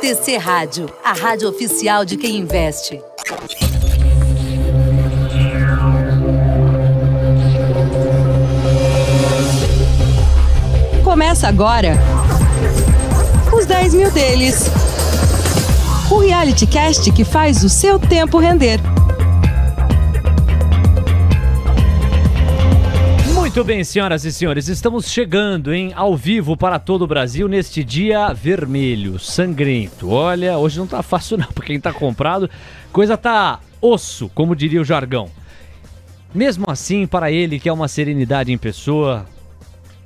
TC Rádio, a rádio oficial de quem investe. Começa agora os 10 mil deles. O reality cast que faz o seu tempo render. Muito bem, senhoras e senhores, estamos chegando em ao vivo para todo o Brasil neste dia vermelho, sangrento. Olha, hoje não tá fácil não, porque quem tá comprado, coisa tá osso, como diria o jargão. Mesmo assim, para ele que é uma serenidade em pessoa,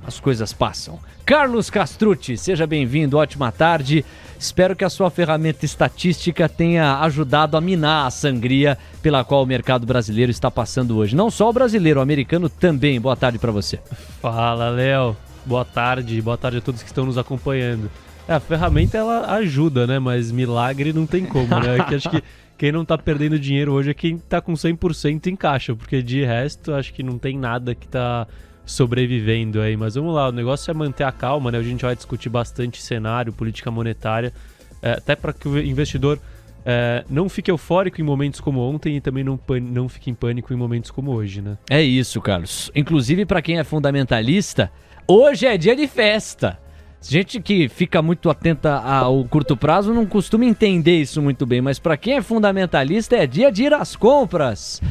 as coisas passam. Carlos Castrucci, seja bem-vindo, ótima tarde. Espero que a sua ferramenta estatística tenha ajudado a minar a sangria pela qual o mercado brasileiro está passando hoje. Não só o brasileiro, o americano também. Boa tarde para você. Fala, Léo. Boa tarde. Boa tarde a todos que estão nos acompanhando. É, a ferramenta ela ajuda, né? Mas milagre não tem como, né? que acho que quem não tá perdendo dinheiro hoje é quem tá com 100% em caixa, porque de resto acho que não tem nada que tá sobrevivendo aí. Mas vamos lá, o negócio é manter a calma, né? A gente vai discutir bastante cenário, política monetária, é, até para que o investidor é, não fique eufórico em momentos como ontem e também não, não fique em pânico em momentos como hoje, né? É isso, Carlos. Inclusive, para quem é fundamentalista, hoje é dia de festa. Gente que fica muito atenta ao curto prazo não costuma entender isso muito bem, mas para quem é fundamentalista é dia de ir às compras.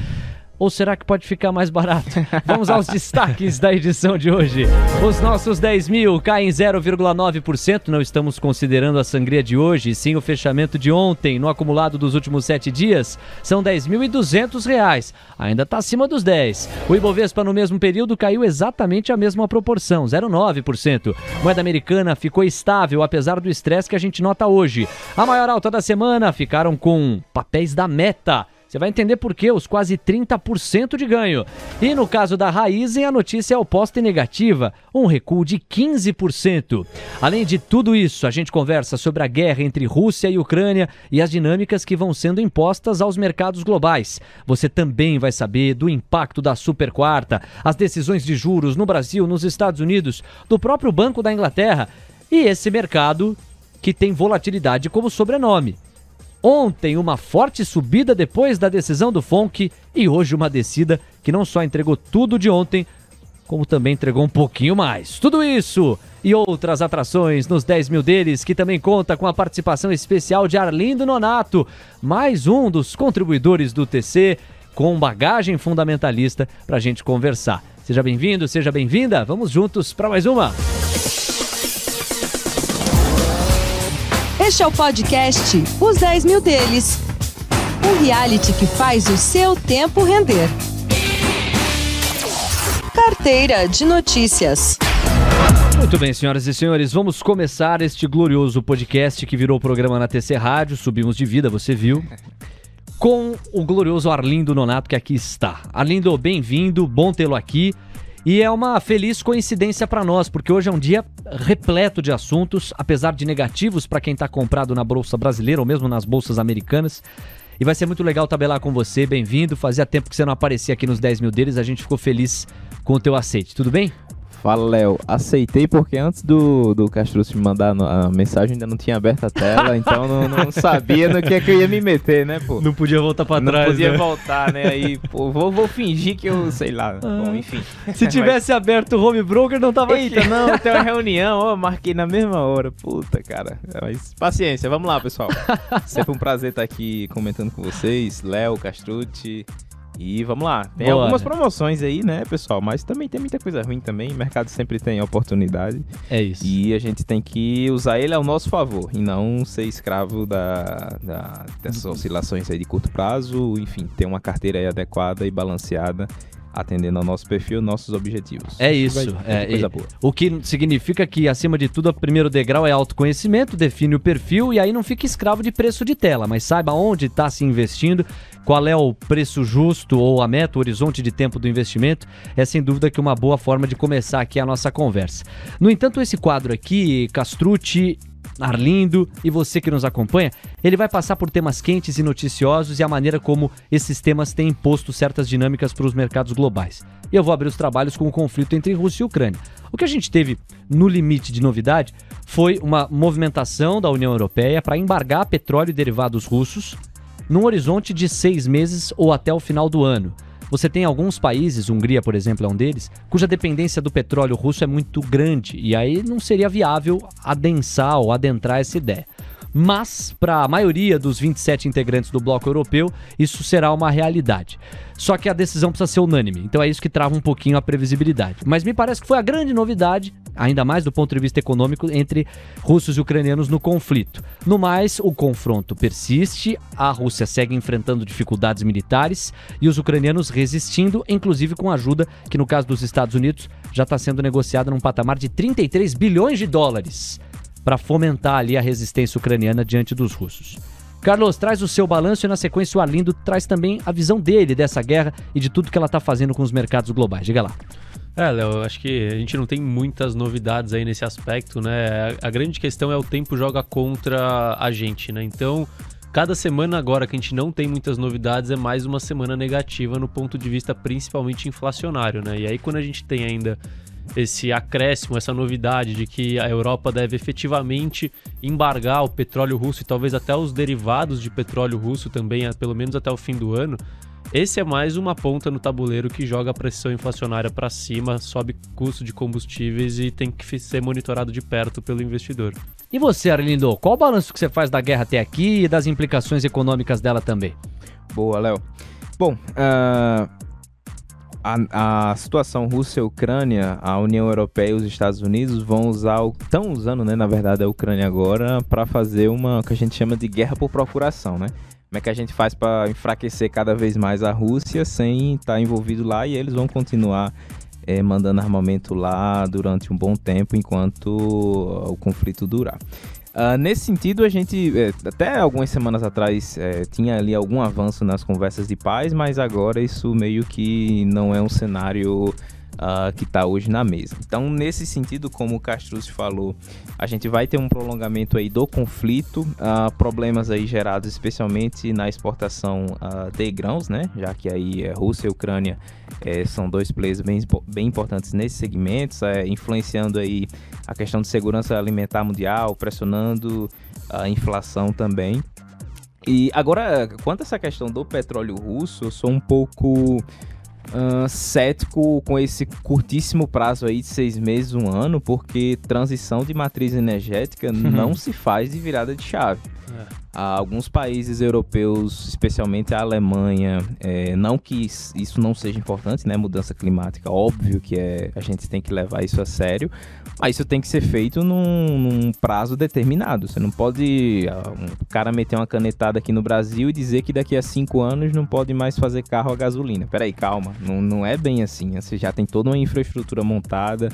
Ou será que pode ficar mais barato? Vamos aos destaques da edição de hoje. Os nossos 10 mil caem 0,9%. Não estamos considerando a sangria de hoje, sim o fechamento de ontem. No acumulado dos últimos sete dias, são 10.200 reais. Ainda está acima dos 10. O Ibovespa no mesmo período caiu exatamente a mesma proporção, 0,9%. Moeda americana ficou estável, apesar do estresse que a gente nota hoje. A maior alta da semana ficaram com papéis da meta. Você vai entender por que os quase 30% de ganho. E no caso da Raizen, a notícia é oposta e negativa, um recuo de 15%. Além de tudo isso, a gente conversa sobre a guerra entre Rússia e Ucrânia e as dinâmicas que vão sendo impostas aos mercados globais. Você também vai saber do impacto da super quarta, as decisões de juros no Brasil, nos Estados Unidos, do próprio Banco da Inglaterra e esse mercado que tem volatilidade como sobrenome. Ontem, uma forte subida depois da decisão do FONC e hoje uma descida que não só entregou tudo de ontem, como também entregou um pouquinho mais. Tudo isso e outras atrações nos 10 mil deles, que também conta com a participação especial de Arlindo Nonato, mais um dos contribuidores do TC, com bagagem fundamentalista para a gente conversar. Seja bem-vindo, seja bem-vinda, vamos juntos para mais uma. Este é o podcast Os 10 Mil Deles um reality que faz o seu tempo render. Carteira de Notícias. Muito bem, senhoras e senhores, vamos começar este glorioso podcast que virou programa na TC Rádio, subimos de vida, você viu, com o glorioso Arlindo Nonato que aqui está. Arlindo, bem-vindo, bom tê-lo aqui. E é uma feliz coincidência para nós, porque hoje é um dia repleto de assuntos, apesar de negativos para quem está comprado na bolsa brasileira ou mesmo nas bolsas americanas. E vai ser muito legal tabelar com você. Bem-vindo. Fazia tempo que você não aparecia aqui nos 10 mil deles. A gente ficou feliz com o teu aceite. Tudo bem? Fala, Léo. Aceitei porque antes do, do Castrucci me mandar a mensagem ainda não tinha aberto a tela, então não, não, sabia no que é que eu ia me meter, né, pô? Não podia voltar pra não trás, Não podia né? voltar, né? Aí, pô, vou, vou fingir que eu, sei lá. Ah. Bom, enfim. Se tivesse Mas... aberto o home broker, não tava Eita, aqui. não, tem uma reunião, ó, marquei na mesma hora. Puta, cara. Mas paciência, vamos lá, pessoal. Sempre um prazer estar aqui comentando com vocês. Léo, Castrucci, e vamos lá, tem Boa, algumas promoções aí, né, pessoal? Mas também tem muita coisa ruim também. O mercado sempre tem oportunidade. É isso. E a gente tem que usar ele ao nosso favor e não ser escravo da, da dessas oscilações aí de curto prazo. Enfim, ter uma carteira aí adequada e balanceada atendendo ao nosso perfil, nossos objetivos. É isso. É, coisa boa. O que significa que, acima de tudo, o primeiro degrau é autoconhecimento, define o perfil e aí não fica escravo de preço de tela, mas saiba onde está se investindo, qual é o preço justo ou a meta, o horizonte de tempo do investimento. É sem dúvida que uma boa forma de começar aqui a nossa conversa. No entanto, esse quadro aqui, Castrucci Arlindo e você que nos acompanha, ele vai passar por temas quentes e noticiosos e a maneira como esses temas têm imposto certas dinâmicas para os mercados globais. e eu vou abrir os trabalhos com o conflito entre Rússia e Ucrânia. O que a gente teve no limite de novidade foi uma movimentação da União Europeia para embargar petróleo e derivados russos num horizonte de seis meses ou até o final do ano. Você tem alguns países, Hungria, por exemplo, é um deles, cuja dependência do petróleo russo é muito grande e aí não seria viável adensar ou adentrar essa ideia. Mas, para a maioria dos 27 integrantes do bloco europeu, isso será uma realidade. Só que a decisão precisa ser unânime, então é isso que trava um pouquinho a previsibilidade. Mas me parece que foi a grande novidade, ainda mais do ponto de vista econômico, entre russos e ucranianos no conflito. No mais, o confronto persiste, a Rússia segue enfrentando dificuldades militares e os ucranianos resistindo, inclusive com ajuda que, no caso dos Estados Unidos, já está sendo negociada num patamar de 33 bilhões de dólares para fomentar ali a resistência ucraniana diante dos russos. Carlos, traz o seu balanço e na sequência o Arlindo traz também a visão dele dessa guerra e de tudo que ela está fazendo com os mercados globais. Diga lá. É, Léo, acho que a gente não tem muitas novidades aí nesse aspecto, né? A grande questão é o tempo joga contra a gente, né? Então, cada semana agora que a gente não tem muitas novidades é mais uma semana negativa no ponto de vista principalmente inflacionário, né? E aí quando a gente tem ainda esse acréscimo, essa novidade de que a Europa deve efetivamente embargar o petróleo russo e talvez até os derivados de petróleo russo também, pelo menos até o fim do ano. Esse é mais uma ponta no tabuleiro que joga a pressão inflacionária para cima, sobe custo de combustíveis e tem que ser monitorado de perto pelo investidor. E você, Arlindo, qual o balanço que você faz da guerra até aqui e das implicações econômicas dela também? Boa, Léo. Bom, uh, a, a situação Rússia-Ucrânia, a União Europeia e os Estados Unidos vão usar, estão usando, né, na verdade, a Ucrânia agora para fazer uma que a gente chama de guerra por procuração, né? Como é que a gente faz para enfraquecer cada vez mais a Rússia sem estar tá envolvido lá e eles vão continuar é, mandando armamento lá durante um bom tempo enquanto o conflito durar. Uh, nesse sentido, a gente, é, até algumas semanas atrás, é, tinha ali algum avanço nas conversas de paz, mas agora isso meio que não é um cenário uh, que está hoje na mesa. Então, nesse sentido, como o Castruz falou, a gente vai ter um prolongamento aí do conflito, uh, problemas aí gerados especialmente na exportação uh, de grãos, né? Já que aí é, Rússia e Ucrânia é, são dois players bem, bem importantes nesses segmentos, é, influenciando aí a questão de segurança alimentar mundial, pressionando a inflação também. E agora, quanto a essa questão do petróleo russo, eu sou um pouco uh, cético com esse curtíssimo prazo aí de seis meses, um ano, porque transição de matriz energética não se faz de virada de chave. É. Alguns países europeus, especialmente a Alemanha, é, não que isso não seja importante, né? Mudança climática, óbvio que é, a gente tem que levar isso a sério, mas isso tem que ser feito num, num prazo determinado. Você não pode uh, um cara meter uma canetada aqui no Brasil e dizer que daqui a cinco anos não pode mais fazer carro a gasolina. Peraí, calma, não, não é bem assim. Você já tem toda uma infraestrutura montada,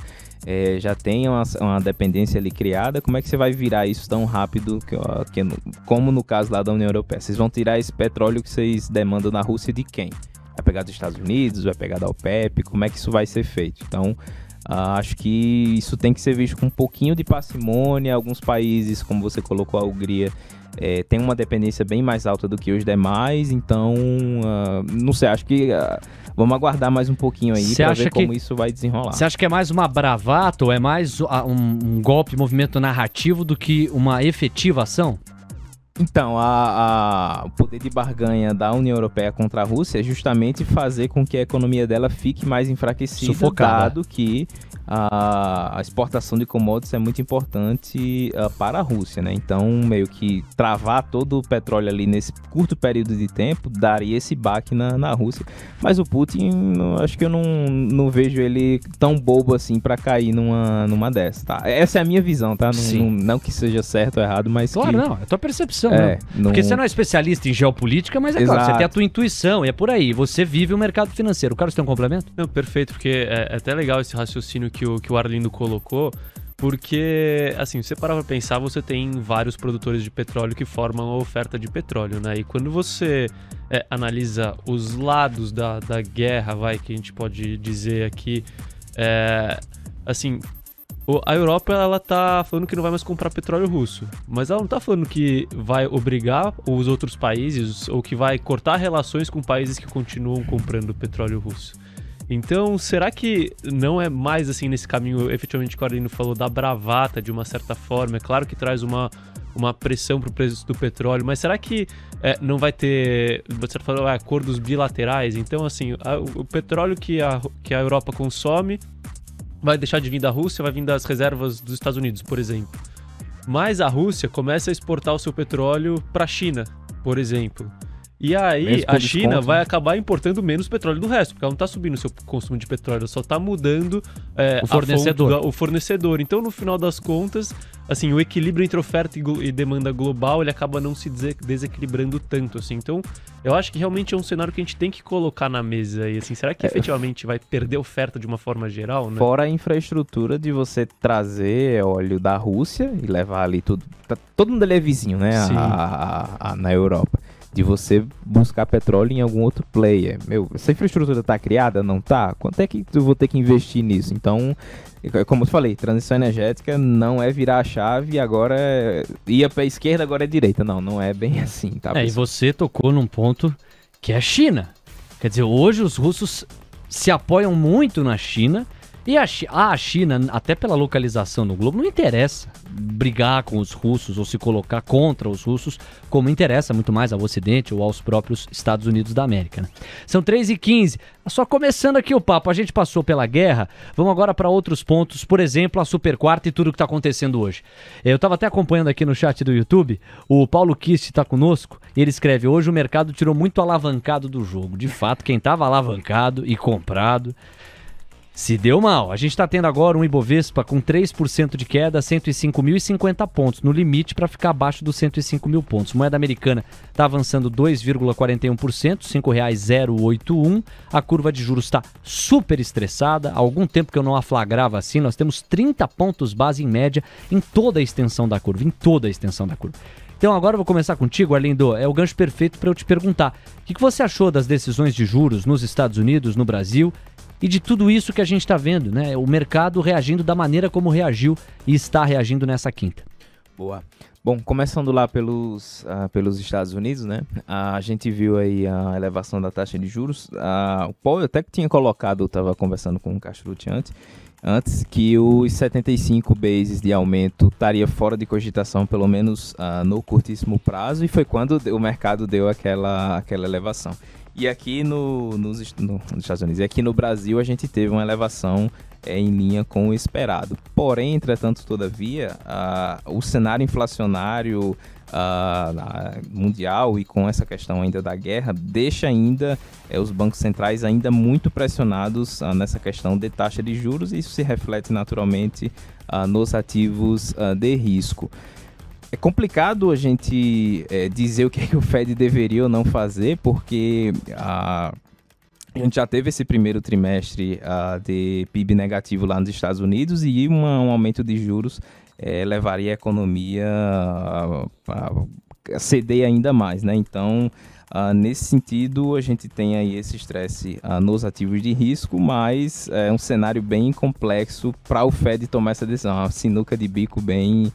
é, já tem uma, uma, dependência ali criada, como é que você vai virar isso tão rápido que, que, como no caso lá da União Europeia? Vocês vão tirar esse petróleo que vocês demandam na Rússia de quem? Vai pegar dos Estados Unidos, vai pegar da OPEP, como é que isso vai ser feito? Então, uh, acho que isso tem que ser visto com um pouquinho de parcimônia. Alguns países, como você colocou, a Hungria, é, tem uma dependência bem mais alta do que os demais, então, uh, não sei, acho que uh, vamos aguardar mais um pouquinho aí para ver como isso vai desenrolar. Você acha que é mais uma bravata ou é mais um, um golpe, movimento narrativo do que uma efetiva ação? Então, a, a, o poder de barganha da União Europeia contra a Rússia é justamente fazer com que a economia dela fique mais enfraquecida, Sufocada. dado que a, a exportação de commodities é muito importante uh, para a Rússia, né? Então, meio que travar todo o petróleo ali nesse curto período de tempo daria esse baque na, na Rússia. Mas o Putin, acho que eu não, não vejo ele tão bobo assim para cair numa, numa dessa, tá? Essa é a minha visão, tá? Não, não, não, que seja certo ou errado, mas. Claro, que... não. É a tua percepção, é, não. Porque você não é especialista em geopolítica, mas é Exato. claro, você tem a tua intuição e é por aí. Você vive o mercado financeiro. O Carlos tem um complemento? Não, perfeito, porque é, é até legal esse raciocínio que que o, que o Arlindo colocou, porque, assim, você parar pra pensar, você tem vários produtores de petróleo que formam a oferta de petróleo, né? E quando você é, analisa os lados da, da guerra, vai, que a gente pode dizer aqui, é, assim, a Europa ela tá falando que não vai mais comprar petróleo russo, mas ela não tá falando que vai obrigar os outros países ou que vai cortar relações com países que continuam comprando petróleo russo. Então, será que não é mais assim nesse caminho, efetivamente, que o Arlindo falou, da bravata de uma certa forma? É claro que traz uma, uma pressão para o preço do petróleo, mas será que é, não vai ter, você falou, ah, acordos bilaterais? Então, assim, a, o petróleo que a, que a Europa consome vai deixar de vir da Rússia, vai vir das reservas dos Estados Unidos, por exemplo. Mas a Rússia começa a exportar o seu petróleo para a China, por exemplo. E aí a China desconto, vai né? acabar importando menos petróleo do resto, porque ela não está subindo o seu consumo de petróleo, ela só está mudando é, o fornecedor. Da, o fornecedor. Então, no final das contas, assim, o equilíbrio entre oferta e, e demanda global, ele acaba não se desequilibrando tanto, assim. Então, eu acho que realmente é um cenário que a gente tem que colocar na mesa aí, assim. Será que é, efetivamente vai perder oferta de uma forma geral, né? Fora a infraestrutura de você trazer óleo da Rússia e levar ali tudo... Tá, todo mundo ali é vizinho, né? A, a, a, na Europa de você buscar petróleo em algum outro player. Meu, essa infraestrutura está criada? Não tá? Quanto é que eu vou ter que investir nisso? Então, como eu falei, transição energética não é virar a chave e agora é... ia para a esquerda, agora é direita. Não, não é bem assim, tá? É, e você tocou num ponto que é a China. Quer dizer, hoje os russos se apoiam muito na China e a, a China, até pela localização no globo, não interessa brigar com os russos ou se colocar contra os russos, como interessa muito mais ao Ocidente ou aos próprios Estados Unidos da América. Né? São 3h15. Só começando aqui o papo, a gente passou pela guerra, vamos agora para outros pontos, por exemplo, a Super Quarta e tudo o que está acontecendo hoje. Eu estava até acompanhando aqui no chat do YouTube, o Paulo Kist está conosco, e ele escreve: Hoje o mercado tirou muito alavancado do jogo. De fato, quem estava alavancado e comprado se deu mal. A gente está tendo agora um Ibovespa com 3% de queda, 105.050 pontos, no limite para ficar abaixo dos 105 mil pontos. Moeda americana está avançando 2,41%, R$ 5,081. A curva de juros está super estressada. Há algum tempo que eu não a flagrava assim. Nós temos 30 pontos base em média em toda a extensão da curva, em toda a extensão da curva. Então agora eu vou começar contigo, Arlindo. É o gancho perfeito para eu te perguntar. O que, que você achou das decisões de juros nos Estados Unidos, no Brasil e de tudo isso que a gente está vendo, né? O mercado reagindo da maneira como reagiu e está reagindo nessa quinta. Boa. Bom, começando lá pelos, uh, pelos Estados Unidos, né? Uh, a gente viu aí a elevação da taxa de juros. Uh, o Paul até que tinha colocado, estava conversando com o Castrucci antes, antes que os 75 bases de aumento estaria fora de cogitação, pelo menos uh, no curtíssimo prazo, e foi quando o mercado deu aquela, aquela elevação. E aqui no, nos, no, nos Estados Unidos, e aqui no Brasil, a gente teve uma elevação é, em linha com o esperado. Porém, entretanto, todavia, uh, o cenário inflacionário uh, mundial e com essa questão ainda da guerra deixa ainda é, os bancos centrais ainda muito pressionados uh, nessa questão de taxa de juros e isso se reflete naturalmente nos ativos de risco. É complicado a gente é, dizer o que, é que, o Fed deveria ou não fazer, porque a, a gente já teve esse primeiro trimestre de PIB negativo lá nos Estados Unidos e uma, um aumento de juros é, levaria a economia a, ceder ainda mais, né? Então, Uh, nesse sentido, a gente tem aí esse estresse uh, nos ativos de risco, mas é um cenário bem complexo para o Fed tomar essa decisão. Uma sinuca de bico bem,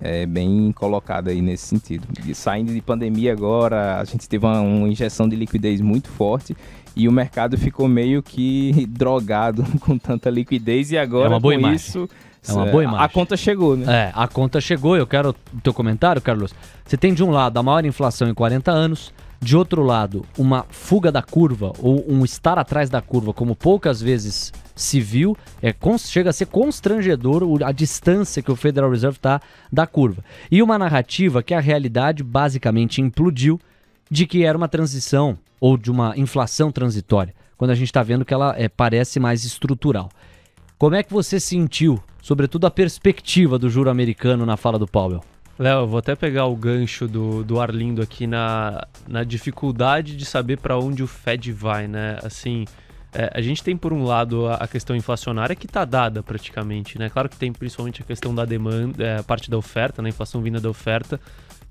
é, bem colocada aí nesse sentido. E saindo de pandemia agora, a gente teve uma, uma, injeção de liquidez muito forte e o mercado ficou meio que drogado com tanta liquidez e agora é com imagem. isso... É uma boa imagem. A conta chegou, né? É, a conta chegou. Eu quero o teu comentário, Carlos. Você tem de um lado a maior inflação em 40 anos, de outro lado, uma fuga da curva ou um estar atrás da curva, como poucas vezes se viu, é, chega a ser constrangedor a distância que o Federal Reserve está da curva. E uma narrativa que a realidade basicamente implodiu de que era uma transição ou de uma inflação transitória, quando a gente está vendo que ela é, parece mais estrutural. Como é que você sentiu, sobretudo, a perspectiva do juro americano na fala do Powell? Léo, vou até pegar o gancho do, do Arlindo aqui na, na dificuldade de saber para onde o Fed vai, né? Assim, é, a gente tem por um lado a, questão inflacionária que está dada praticamente, né? Claro que tem principalmente a questão da demanda, é, a parte da oferta, né? A inflação vinda da oferta,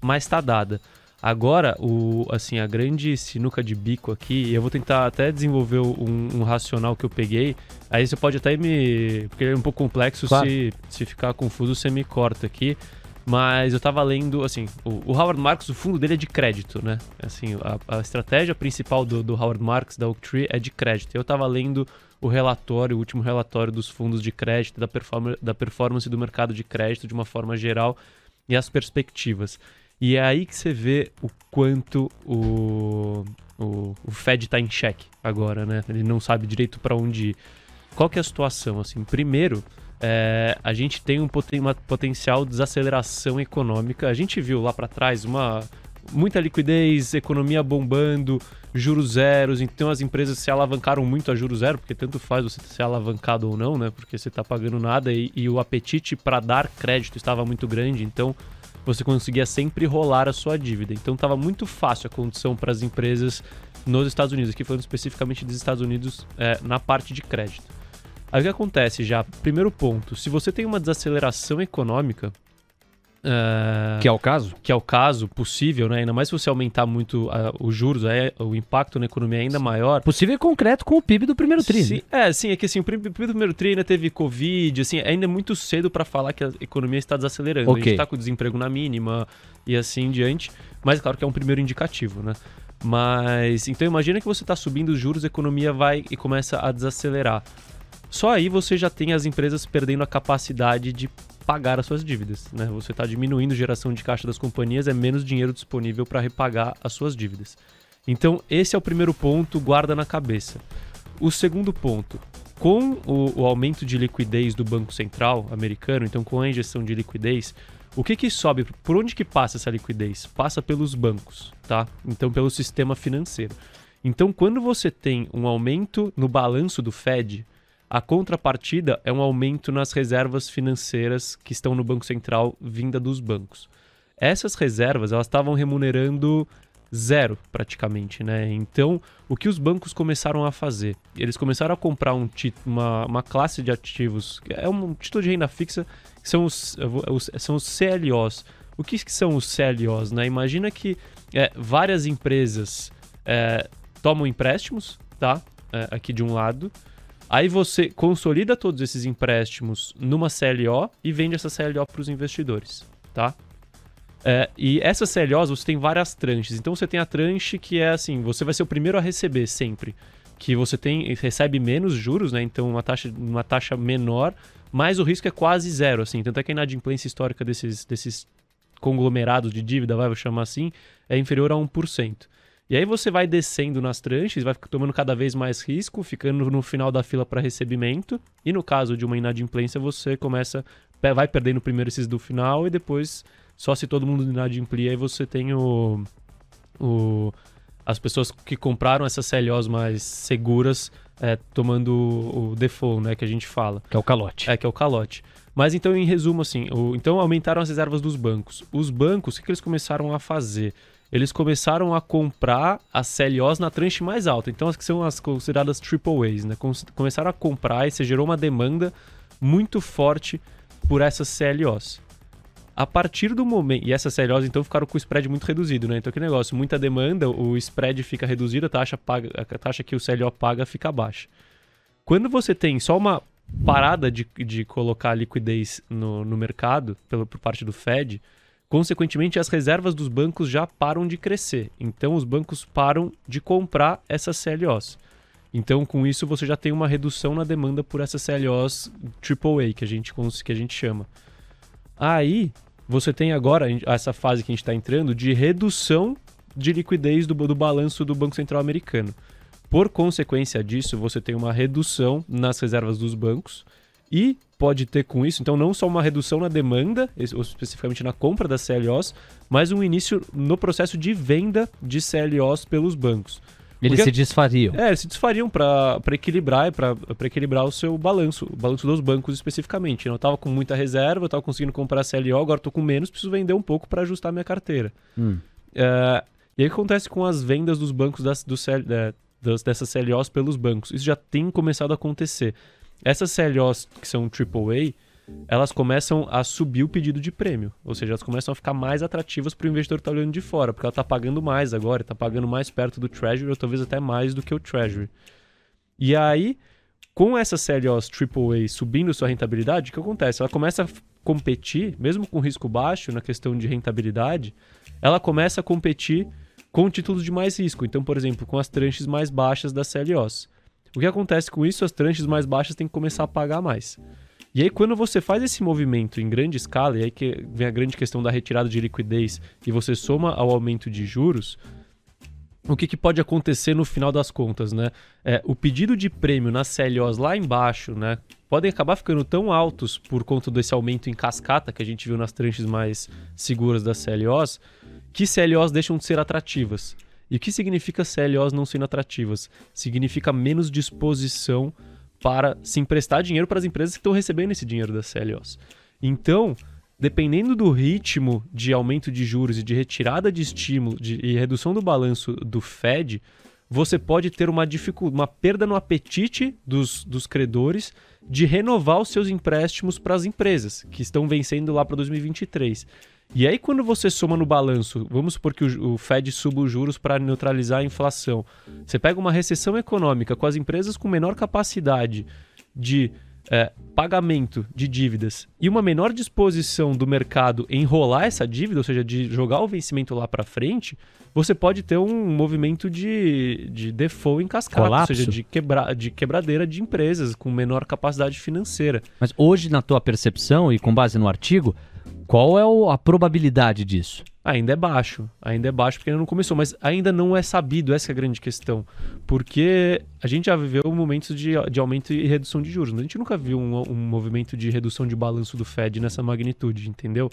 mas está dada. Agora, o, assim, a grande sinuca de bico aqui, e eu vou tentar até desenvolver um, um, racional que eu peguei. Aí você pode até me. Porque é um pouco complexo, claro. se, se ficar confuso, você me corta aqui. Mas eu tava lendo, assim, o, o, Howard Marks, o fundo dele é de crédito, né? Assim, a, a estratégia principal do, do, Howard Marks, da Oaktree, é de crédito. Eu tava lendo o relatório, o último relatório dos fundos de crédito, da, perform da performance do mercado de crédito de uma forma geral e as perspectivas. E é aí que você vê o quanto o, o, o Fed está em xeque agora, né? Ele não sabe direito para onde ir. Qual que é a situação? Assim, primeiro, é, a gente tem um poten uma potencial desaceleração econômica. A gente viu lá para trás uma muita liquidez, economia bombando, juros zeros. Então as empresas se alavancaram muito a juros zero, porque tanto faz você ser alavancado ou não, né? Porque você está pagando nada e, e o apetite para dar crédito estava muito grande. Então você conseguia sempre rolar a sua dívida. Então estava muito fácil a condição para as empresas nos Estados Unidos, aqui falando especificamente dos Estados Unidos é, na parte de crédito. Aí o que acontece já? Primeiro ponto, se você tem uma desaceleração econômica, Uh, que é o caso? Que é o caso possível, né? Ainda mais se você aumentar muito uh, os juros, é, o impacto na economia é ainda maior. Possível e concreto com o PIB do primeiro tri. Sim, né? É, sim, é que assim, o PIB do primeiro tri ainda teve Covid, assim, ainda é muito cedo para falar que a economia está desacelerando. Okay. A gente está com o desemprego na mínima e assim em diante. Mas claro que é um primeiro indicativo, né? Mas então imagina que você está subindo os juros, a economia vai e começa a desacelerar. Só aí você já tem as empresas perdendo a capacidade de pagar as suas dívidas. Né? Você está diminuindo a geração de caixa das companhias, é menos dinheiro disponível para repagar as suas dívidas. Então, esse é o primeiro ponto, guarda na cabeça. O segundo ponto, com o, o, aumento de liquidez do Banco Central americano, então com a injeção de liquidez, o que que sobe? Por onde que passa essa liquidez? Passa pelos bancos, tá? Então pelo sistema financeiro. Então quando você tem um aumento no balanço do Fed, a contrapartida é um aumento nas reservas financeiras que estão no Banco Central vinda dos bancos. Essas reservas elas estavam remunerando zero praticamente, né? Então, o que os bancos começaram a fazer? Eles começaram a comprar um uma, uma classe de ativos, é um título de renda fixa, que são os, são os CLOs. O que, que são os CLOs? Né? Imagina que é, várias empresas é, tomam empréstimos, tá? É, aqui de um lado, Aí você consolida todos esses empréstimos numa CLO e vende essa CLO para os investidores, tá? É, e essas CLOs você tem várias tranches. Então você tem a tranche que é assim, você vai ser o primeiro a receber sempre, que você tem recebe menos juros, né? Então uma taxa, uma taxa menor, mas o risco é quase zero, assim. Tanto é que a inadimplência histórica desses, desses conglomerados de dívida, vai, vou chamar assim, é inferior a 1%. E aí você vai descendo nas tranches, vai tomando cada vez mais risco, ficando no final da fila para recebimento. E no caso de uma inadimplência, você começa, vai perdendo primeiro esses do final e depois, só se todo mundo inadimplir, aí você tem o, o as pessoas que compraram essas CLOs mais seguras é, tomando o, o default, né, que a gente fala. Que é o calote. É, que é o calote. Mas então, em resumo, assim, o, então aumentaram as reservas dos bancos. Os bancos, o que, que eles começaram a fazer? Eles começaram a comprar as CLOs na tranche mais alta. Então, as que são as consideradas AAAs, né? Começaram a comprar e se gerou uma demanda muito forte por essas CLOs. A partir do momento. E essas CLOs então ficaram com o spread muito reduzido, né? Então, que negócio, muita demanda, o spread fica reduzido, a taxa, paga, a taxa que o CLO paga fica baixa. Quando você tem só uma parada de, de colocar liquidez no, no mercado, pelo, por parte do Fed, Consequentemente, as reservas dos bancos já param de crescer. Então, os bancos param de comprar essas CLOs. Então, com isso, você já tem uma redução na demanda por essas CLOs AAA, que a gente, que a gente chama. Aí, você tem agora essa fase que a gente está entrando de redução de liquidez do, do balanço do Banco Central Americano. Por consequência disso, você tem uma redução nas reservas dos bancos e pode ter com isso, então, não só uma redução na demanda, especificamente na compra das CLOs, mas um início no processo de venda de CLOs pelos bancos. Eles Porque, se desfariam. É, eles se desfariam para equilibrar, para equilibrar o seu balanço, o balanço dos bancos especificamente. Eu estava com muita reserva, eu estava conseguindo comprar CLO, agora estou com menos, preciso vender um pouco para ajustar minha carteira. Hum. É, e aí o que acontece com as vendas dos bancos das, do CL, é, das, dessas CLOs pelos bancos? Isso já tem começado a acontecer. Essas CLOs que são AAA, elas começam a subir o pedido de prêmio. Ou seja, elas começam a ficar mais atrativas para o investidor que está olhando de fora, porque ela está pagando mais agora, está pagando mais perto do Treasury, ou talvez até mais do que o Treasury. E aí, com essas CLOs AAA subindo sua rentabilidade, o que acontece? Ela começa a competir, mesmo com risco baixo na questão de rentabilidade, ela começa a competir com títulos de mais risco. Então, por exemplo, com as tranches mais baixas das CLOs. O que acontece com isso? As tranches mais baixas têm que começar a pagar mais. E aí, quando você faz esse movimento em grande escala, e aí que vem a grande questão da retirada de liquidez, e você soma ao aumento de juros, o que, que pode acontecer no final das contas, né? É, o pedido de prêmio nas CLOs lá embaixo, né? Podem acabar ficando tão altos por conta desse aumento em cascata que a gente viu nas tranches mais seguras das CLOs, que CLOs deixam de ser atrativas. E o que significa CLOs não sendo atrativas? Significa menos disposição para se emprestar dinheiro para as empresas que estão recebendo esse dinheiro das CLOs. Então, dependendo do ritmo de aumento de juros e de retirada de estímulo de, e redução do balanço do Fed, você pode ter uma uma perda no apetite dos, dos credores de renovar os seus empréstimos para as empresas que estão vencendo lá para 2023. E aí, quando você soma no balanço, vamos supor que o, o Fed suba os juros para neutralizar a inflação. Você pega uma recessão econômica com as empresas com menor capacidade de é, pagamento de dívidas e uma menor disposição do mercado em enrolar essa dívida, ou seja, de jogar o vencimento lá para frente, você pode ter um movimento de, de default em cascata, Colapso. ou seja, de, quebra, de quebradeira de empresas com menor capacidade financeira. Mas hoje, na tua percepção e com base no artigo, qual é o- a probabilidade disso? Ainda é baixo, ainda é baixo porque ainda não começou, mas ainda não é sabido, essa é a grande questão. Porque a gente já viveu momentos de, de aumento e redução de juros, a gente nunca viu um, um movimento de redução de balanço do Fed nessa magnitude, entendeu?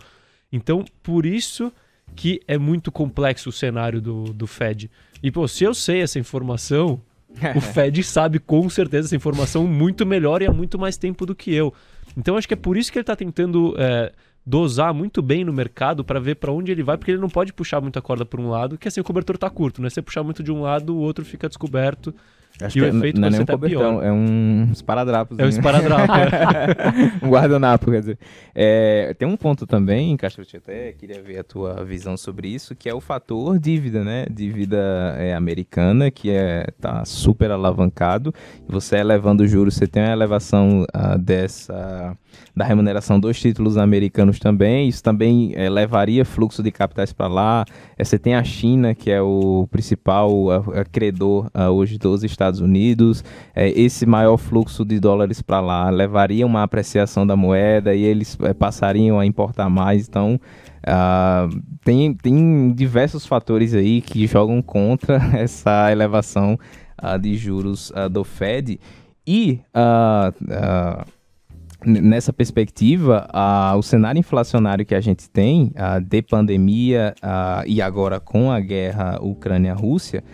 Então, por isso que é muito complexo o cenário do, do Fed. E, pô, se eu sei essa informação, o Fed sabe com certeza essa informação muito melhor e há muito mais tempo do que eu. Então, acho que é por isso que ele está tentando é, dosar muito bem no mercado para ver para onde ele vai, porque ele não pode puxar muita corda por um lado, que assim o cobertor tá curto, né? Se você puxar muito de um lado, o outro fica descoberto. Acho E o é- efeito não é nem um até cobertão, pior. é um esparadrapo. É o esparadrapo. é. um guardanapo, quer dizer. É, tem um ponto também, Castro, eu até queria ver a tua visão sobre isso, que é o fator dívida, né? Dívida é, americana, que é, tá super alavancado. Você elevando os juros, você tem uma elevação ah, dessa da remuneração dos títulos americanos também. Isso também é, levaria fluxo de capitais para lá. É, você tem a China, que é o principal ah, ah, credor ah, hoje dos Estados Unidos. É, esse maior fluxo de dólares para lá levaria uma apreciação da moeda e eles é, passariam a importar mais. Então, ah, tem, tem diversos fatores aí que jogam contra essa elevação ah, de juros ah, do Fed. E nessa perspectiva, ah, o cenário inflacionário que a gente tem ah, de pandemia ah, e agora com a guerra Ucrânia-Rússia,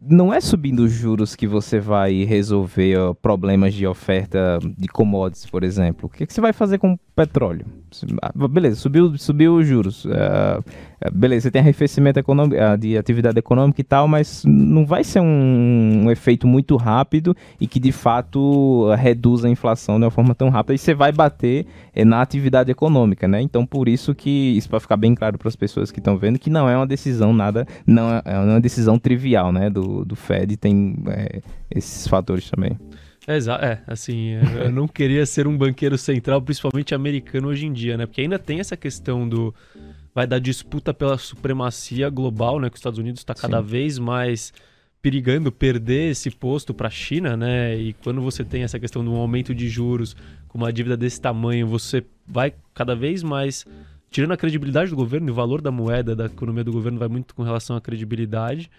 não é subindo os juros que você vai resolver ó, problemas de oferta de commodities, por exemplo. O que, que você vai fazer com o petróleo? Ah, Beleza, subiu, subiu os juros. Ah, beleza, você tem arrefecimento econômico, ah, de atividade econômica e tal, mas não vai ser um, um efeito muito rápido e que de fato reduz a inflação de uma forma tão rápida e você vai bater eh, na atividade econômica, né? Então por isso que isso para ficar bem claro para as pessoas que estão vendo que não é uma decisão nada, não é, é uma decisão trivial, né? Do, do Fed tem eh, esses fatores também. É, é, assim, é, eu não queria ser um banqueiro central, principalmente americano hoje em dia, né? Porque ainda tem essa questão do vai da disputa pela supremacia global, né? Que os Estados Unidos está cada Sim. vez mais perigando perder esse posto para a China, né? E quando você tem essa questão de um aumento de juros com uma dívida desse tamanho, você vai cada vez mais tirando a credibilidade do governo e o valor da moeda, da economia do governo vai muito com relação à credibilidade.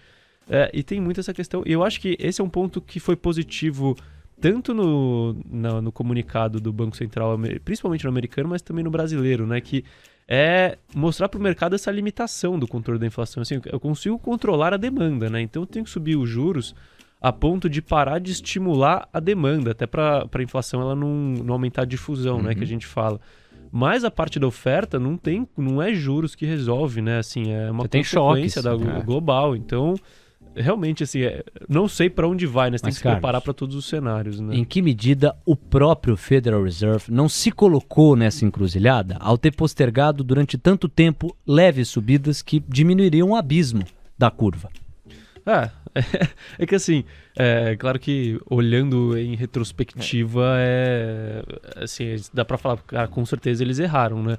É, e tem muito essa questão. E eu acho que esse é um ponto que foi positivo tanto no, na- no comunicado do Banco Central, principalmente no americano, mas também no brasileiro, né? Que é mostrar para o mercado essa limitação do controle da inflação. Assim, eu consigo controlar a demanda, né? Então eu tenho que subir os juros a ponto de parar de estimular a demanda, até para a inflação ela não, não aumentar a difusão, né? Que a gente fala. Mas a parte da oferta não tem, não é juros que resolve, né? Assim, é uma Você consequência choques, da é. global. Então, realmente, assim, é- não sei para onde vai, né? Você tem Mas, que se Carlos, preparar para todos os cenários, né? Em que medida o próprio Federal Reserve não se colocou nessa encruzilhada ao ter postergado durante tanto tempo leves subidas que diminuiriam o abismo da curva? É, é que assim, é claro que olhando em retrospectiva, é, assim, dá pra falar, cara, com certeza eles erraram, né?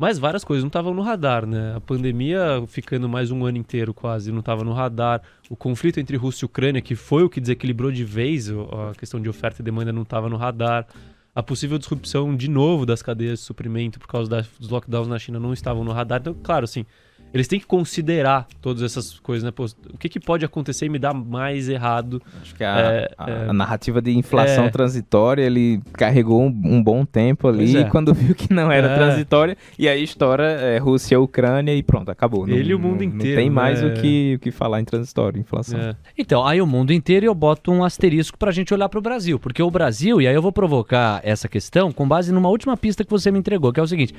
Mas várias coisas não estavam no radar, né? A pandemia ficando mais um ano inteiro quase não estava no radar. O conflito entre Rússia e Ucrânia, que foi o que desequilibrou de vez a questão de oferta e demanda, não estava no radar. A possível disrupção de novo das cadeias de suprimento por causa dos lockdowns na China não estavam no radar. Então, claro, assim, eles têm que considerar todas essas coisas, né? Pô, o que, que pode acontecer e me dar mais errado? Acho que a, é, a, é, a narrativa de inflação é, transitória, ele carregou um, um bom tempo ali é. quando viu que não era é. transitória, e aí estoura é, Rússia, Ucrânia e pronto, acabou. Ele e o mundo não, inteiro. Não tem mais o, que, o que falar em transitório, inflação. Então, aí o mundo inteiro eu boto um asterisco pra gente olhar pro Brasil, porque o Brasil, e aí eu vou provocar essa questão com base numa última pista que você me entregou, que é o seguinte.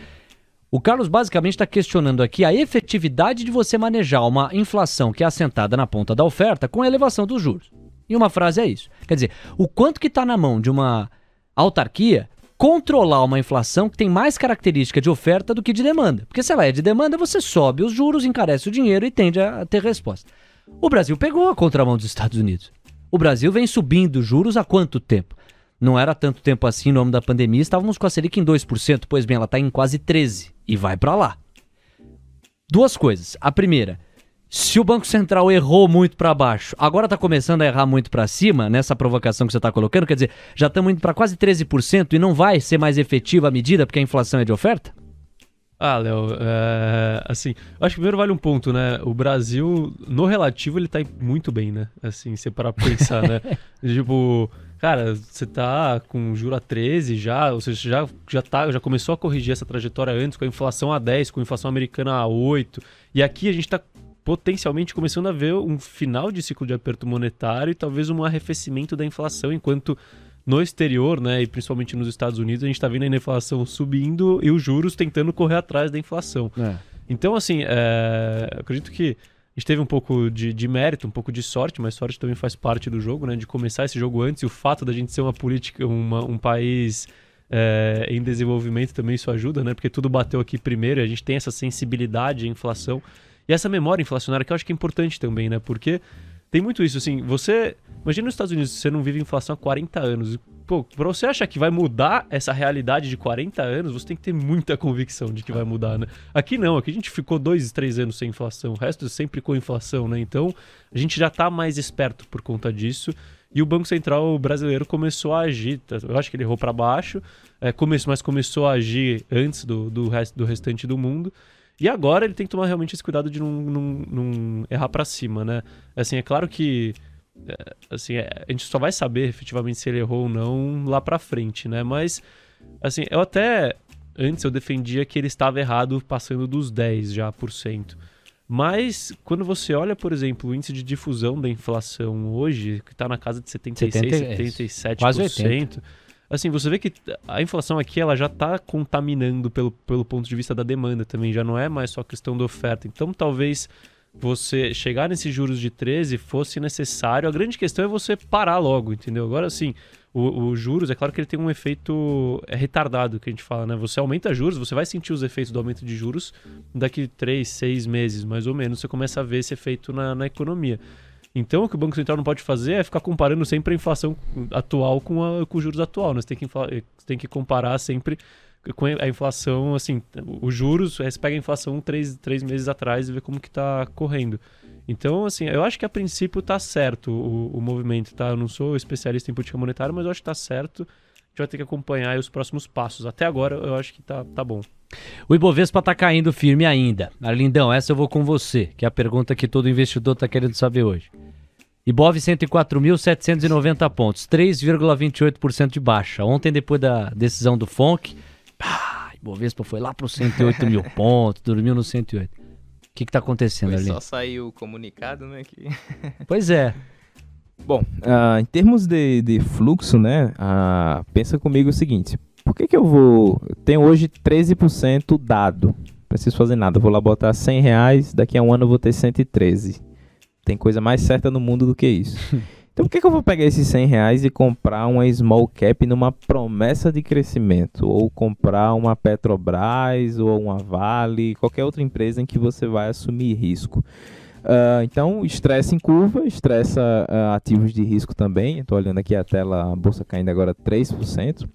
O Carlos basicamente está questionando aqui a efetividade de você manejar uma inflação que é assentada na ponta da oferta com a elevação dos juros. E uma frase é isso. Quer dizer, o quanto que está na mão de uma autarquia controlar uma inflação que tem mais característica de oferta do que de demanda. Porque se ela é de demanda, você sobe os juros, encarece o dinheiro e tende a ter resposta. O Brasil pegou a contramão dos Estados Unidos. O Brasil vem subindo juros há quanto tempo? Não era tanto tempo assim no ano da pandemia, estávamos com a Selic em 2%, pois bem, ela está em quase 13% e vai para lá. Duas coisas. A primeira, se o Banco Central errou muito para baixo, agora está começando a errar muito para cima, nessa provocação que você está colocando, quer dizer, já estamos indo para quase 13% e não vai ser mais efetiva a medida porque a inflação é de oferta? Ah, Léo, é, assim, acho que primeiro vale um ponto, né? O Brasil, no relativo, ele tá muito bem, né? Assim, se parar pra pensar, né? tipo, cara, você tá com juro a 13 já, ou seja, já, já, tá, já começou a corrigir essa trajetória antes, com a inflação a 10, com a inflação americana a 8. E aqui a gente tá potencialmente começando a ver um final de ciclo de aperto monetário e talvez um arrefecimento da inflação, enquanto no exterior, né, e principalmente nos Estados Unidos, a gente está vendo a inflação subindo e os juros tentando correr atrás da inflação. É. Então, assim, é, acredito que gente teve um pouco de, de, mérito, um pouco de sorte, mas sorte também faz parte do jogo, né, de começar esse jogo antes. E o fato da gente ser uma política, uma, um país é, em desenvolvimento também isso ajuda, né, porque tudo bateu aqui primeiro a gente tem essa sensibilidade à inflação e essa memória inflacionária que eu acho que é importante também, né, porque tem muito isso, assim, você Imagina nos Estados Unidos, você não vive inflação há 40 anos. Pô, pra você achar que vai mudar essa realidade de 40 anos, você tem que ter muita convicção de que vai mudar, né? Aqui não, aqui a gente ficou dois, três anos sem inflação, o resto sempre com inflação, né? Então, a gente já tá mais esperto por conta disso. E o Banco Central brasileiro começou a agir, tá? eu acho que ele errou para baixo, é, começou, mas começou a agir antes do, do, rest, do restante do mundo. E agora ele tem que tomar realmente esse cuidado de não, não, não errar para cima, né? Assim, é claro que assim, é, a gente só vai saber efetivamente se ele errou ou não lá pra frente, né? Mas, assim, eu até antes eu defendia que ele estava errado passando dos 10 já por cento. Mas quando você olha, por exemplo, o índice de difusão da inflação hoje, que está na casa de 76, 70, 77%, quase 80. assim, você vê que a inflação aqui ela já está contaminando pelo, pelo ponto de vista da demanda também, já não é mais só questão da oferta. Então, talvez você chegar nesses juros de 13 fosse necessário. A grande questão é você parar logo, entendeu? Agora, assim, o, o, juros, é claro que ele tem um efeito é retardado, que a gente fala, né? Você aumenta juros, você vai sentir os efeitos do aumento de juros daqui 3, 6 meses, mais ou menos, você começa a ver esse efeito na, na economia. Então, o que o Banco Central não pode fazer é ficar comparando sempre a inflação atual com, a, com os juros atual. Né? Você tem que, tem que comparar sempre com a inflação, assim, os juros, você pega a inflação três, três meses atrás e vê como que tá correndo. Então, assim, eu acho que a princípio tá certo o, o movimento, tá? Eu não sou especialista em política monetária, mas eu acho que tá certo. A gente vai ter que acompanhar os próximos passos. Até agora, eu acho que tá, tá bom. O Ibovespa tá caindo firme ainda. Arlindão, essa eu vou com você, que é a pergunta que todo investidor tá querendo saber hoje. Ibov 104.790 pontos, 3,28% de baixa. Ontem, depois da decisão do FONC, Pá, Ibovespa foi lá para os 108 mil pontos, dormiu no 108. O que está acontecendo ali? Só saiu o comunicado, né? Que... pois é. Bom, uh, em termos de, de fluxo, né? Uh, pensa comigo o seguinte: por que, que eu vou. Tenho hoje 13% dado. Preciso fazer nada. Vou lá botar 100 reais. Daqui a um ano eu vou ter 113. Tem coisa mais certa no mundo do que isso. Então por que, que eu vou pegar esses 100 reais e comprar uma small cap numa promessa de crescimento? Ou comprar uma Petrobras ou uma Vale, qualquer outra empresa em que você vai assumir risco? Uh, então, estresse em curva, estressa uh, ativos de risco também. Estou olhando aqui a tela, a bolsa caindo agora 3%. Uh,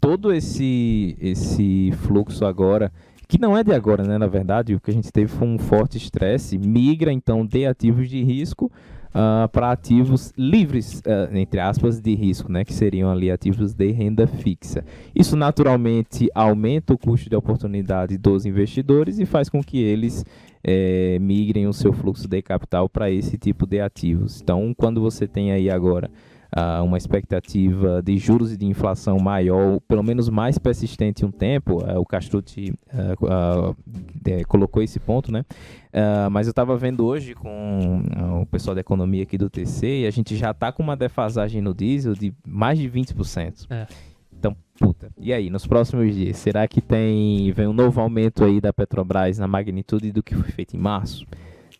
todo esse, esse fluxo agora, que não é de agora, né? Na verdade, o que a gente teve foi um forte estresse, migra então de ativos de risco uh, para ativos livres, uh, entre aspas, de risco, né? Que seriam ali ativos de renda fixa. Isso naturalmente aumenta o custo de oportunidade dos investidores e faz com que eles é, migrem o seu fluxo de capital para esse tipo de ativos. Então, quando você tem aí agora uh, uma expectativa de juros e de inflação maior, pelo menos mais persistente um tempo, uh, o Castrucci uh, colocou esse ponto, né? mas eu estava vendo hoje com o pessoal da economia aqui do TC e a gente já está com uma defasagem no diesel de mais de 20%. É. Então, puta. E aí, nos próximos dias, será que tem vem um novo aumento aí da Petrobras na magnitude do que foi feito em março?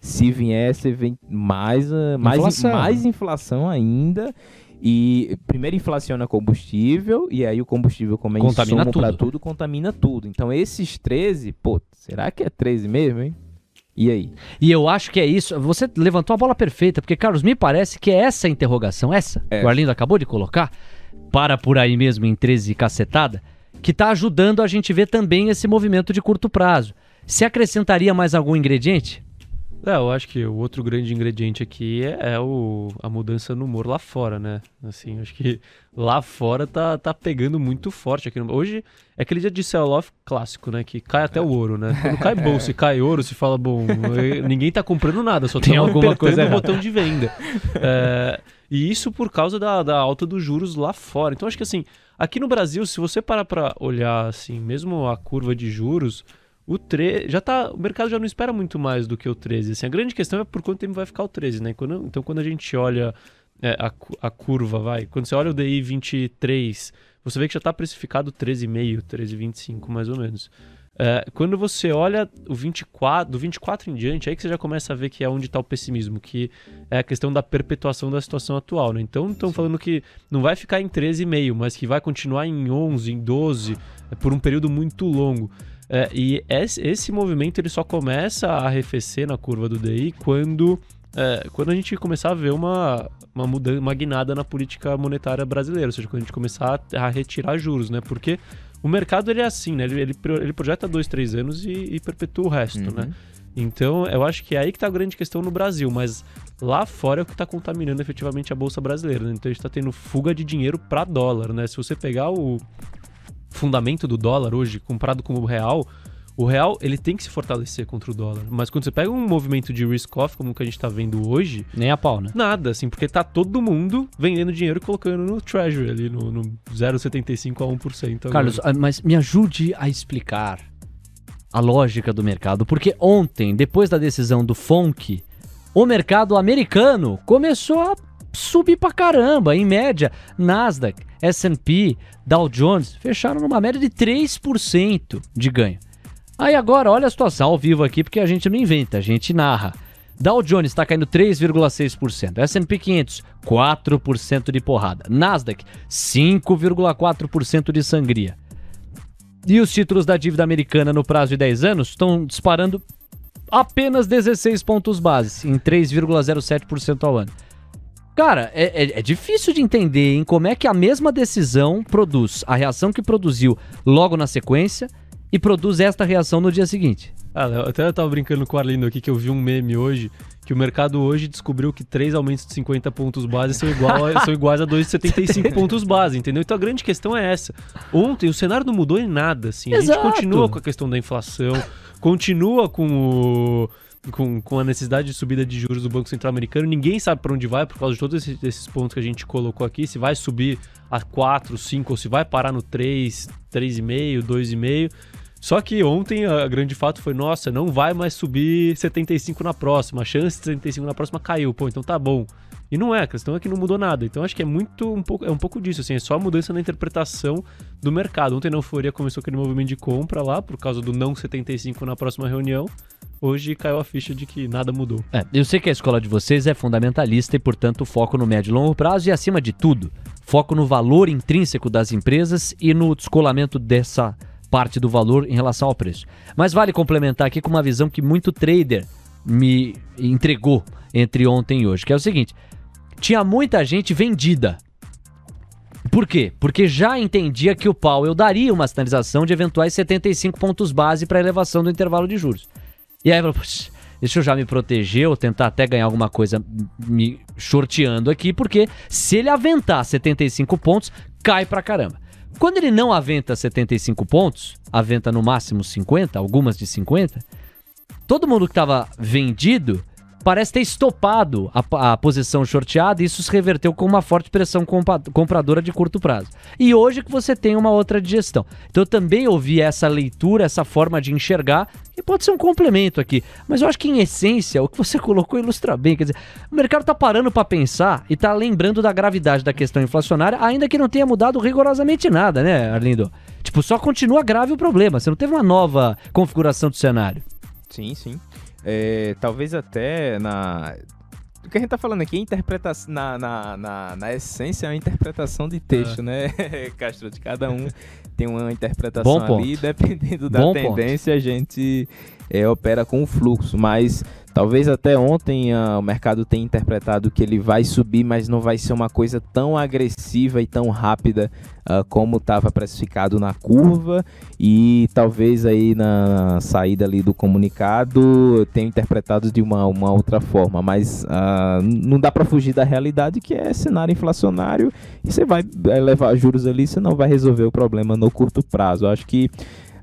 Se viesse, vem mais, mais, inflação. mais inflação ainda. E primeiro inflaciona combustível, e aí o combustível, como é contamina insumo para tudo, contamina tudo. Então esses 13, pô, será que é 13 mesmo, hein? E aí? E eu acho que é isso. Você levantou a bola perfeita, porque, Carlos, me parece que é essa interrogação, essa, é. que o Arlindo acabou de colocar, para por aí mesmo em 13 cacetada, que está ajudando a gente ver também esse movimento de curto prazo. Se acrescentaria mais algum ingrediente? É, eu acho que o outro grande ingrediente aqui é, é, o, a mudança no humor lá fora, né? Assim, acho que lá fora tá, tá pegando muito forte aqui. No... Hoje é aquele dia de sell-off clássico, né? Que cai até o ouro, né? Quando cai bolsa e cai ouro, se fala, bom, ninguém tá comprando nada, só tem alguma coisa o botão de venda. É, e isso por causa da, da alta dos juros lá fora. Então acho que assim, aqui no Brasil, se você parar pra olhar assim, mesmo a curva de juros o 13 já tá, o mercado já não espera muito mais do que o 13. Assim, a grande questão é por quanto tempo vai ficar o 13, né? Quando, então quando a gente olha é, a, a curva, vai, quando você olha o DI 23, você vê que já está precificado 13,5, 13,25 mais ou menos. É, quando você olha o 24, do 24 em diante, aí que você já começa a ver que é onde está o pessimismo, que é a questão da perpetuação da situação atual. Né? Então estão falando que não vai ficar em 13,5, mas que vai continuar em 11, em 12, é, por um período muito longo. É, e esse, movimento ele só começa a arrefecer na curva do DI quando, é, quando a gente começar a ver uma, uma, mudança, uma guinada na política monetária brasileira, ou seja, quando a gente começar a, a retirar juros, né? Porque o mercado ele é assim, né? Ele, ele, ele projeta dois, três anos e, e perpetua o resto, né? uhum. né? Então, eu acho que é aí que está a grande questão no Brasil, mas lá fora é o que está contaminando efetivamente a bolsa brasileira. Né? Então, a gente está tendo fuga de dinheiro para dólar, né? Se você pegar o, fundamento do dólar hoje, comparado com o real, o real ele tem que se fortalecer contra o dólar. Mas quando você pega um movimento de risk-off, como que a gente está vendo hoje... Nem a pau, né? Nada, assim, porque tá todo mundo vendendo dinheiro e colocando no treasury ali, no, no 0,75% a 1%. Agora. Carlos, ah, mas me ajude a explicar a lógica do mercado. Porque ontem, depois da decisão do FONC, o mercado americano começou a subir pra caramba. Em média, Nasdaq, S&P, Dow Jones fecharam numa média de 3% de ganho. Aí agora, olha a situação ao vivo aqui, porque a gente não inventa, a gente narra. Dow Jones está caindo 3,6%, S&P 500 4% de porrada, Nasdaq 5,4% de sangria. E os títulos da dívida americana no prazo de 10 anos estão disparando apenas 16 pontos base, em 3,07% ao ano. Cara, é, é, é, difícil de entender em como é que a mesma decisão produz a reação que produziu logo na sequência e produz esta reação no dia seguinte. Ah, até eu tava brincando com o Arlindo aqui que eu vi um meme hoje que o mercado hoje descobriu que três aumentos de 50 pontos base são, igual a, são iguais a 2,75 pontos base, entendeu? Então a grande questão é essa. Ontem o cenário não mudou em nada, assim. Exato. A gente continua com a questão da inflação, continua com o com, com a necessidade de subida de juros do Banco Central Americano. Ninguém sabe para onde vai por causa de todos esses, esses, pontos que a gente colocou aqui. Se vai subir a 4, 5 ou se vai parar no 3, 3,5, 2,5. Só que ontem a grande fato foi, nossa, não vai mais subir 75 na próxima. A chance de 75 na próxima caiu. Pô, então tá bom. E não é, a questão é que não mudou nada. Então acho que é muito um pouco, é um pouco disso, assim, é só a mudança na interpretação do mercado. Ontem na euforia começou aquele movimento de compra lá, por causa do não 75 na próxima reunião hoje caiu a ficha de que nada mudou. É, eu sei que a escola de vocês é fundamentalista e, portanto, foco no médio e longo prazo e, acima de tudo, foco no valor intrínseco das empresas e no descolamento dessa parte do valor em relação ao preço. Mas vale complementar aqui com uma visão que muito trader me entregou entre ontem e hoje, que é o seguinte: tinha muita gente vendida Por quê? Porque já entendia que o Powell daria uma sinalização de eventuais 75 pontos base para elevação do intervalo de juros. E aí, falou, deixa eu já me proteger ou tentar até ganhar alguma coisa me shorteando aqui, porque se ele aventar 75 pontos, cai pra caramba. Quando ele não aventa 75 pontos, aventa no máximo 50, algumas de 50, todo mundo que estava vendido parece ter estopado a, a, posição shorteada e isso se reverteu com uma forte pressão compa, compradora de curto prazo. E hoje que você tem uma outra digestão. Então eu também ouvi essa leitura, essa forma de enxergar, que pode ser um complemento aqui, mas eu acho que em essência o que você colocou ilustra bem, quer dizer, o mercado está parando para pensar e está lembrando da gravidade da questão inflacionária, ainda que não tenha mudado rigorosamente nada, né, Arlindo? Tipo, só continua grave o problema, você não teve uma nova configuração do cenário. Sim, sim. É, talvez até na. O que a gente tá falando aqui é interpretação. Na, na, na, na essência, é uma interpretação de texto, é. né, Castro? De cada um tem uma interpretação ali, dependendo da Bom tendência, ponto. a gente é, opera com o fluxo. Mas Talvez até ontem uh, o mercado tenha interpretado que ele vai subir, mas não vai ser uma coisa tão agressiva e tão rápida uh, como estava precificado na curva. E talvez aí na saída ali do comunicado tenha interpretado de uma, uma outra forma. Mas uh, não dá para fugir da realidade que é cenário inflacionário e você vai levar juros ali, você não vai resolver o problema no curto prazo. Eu acho que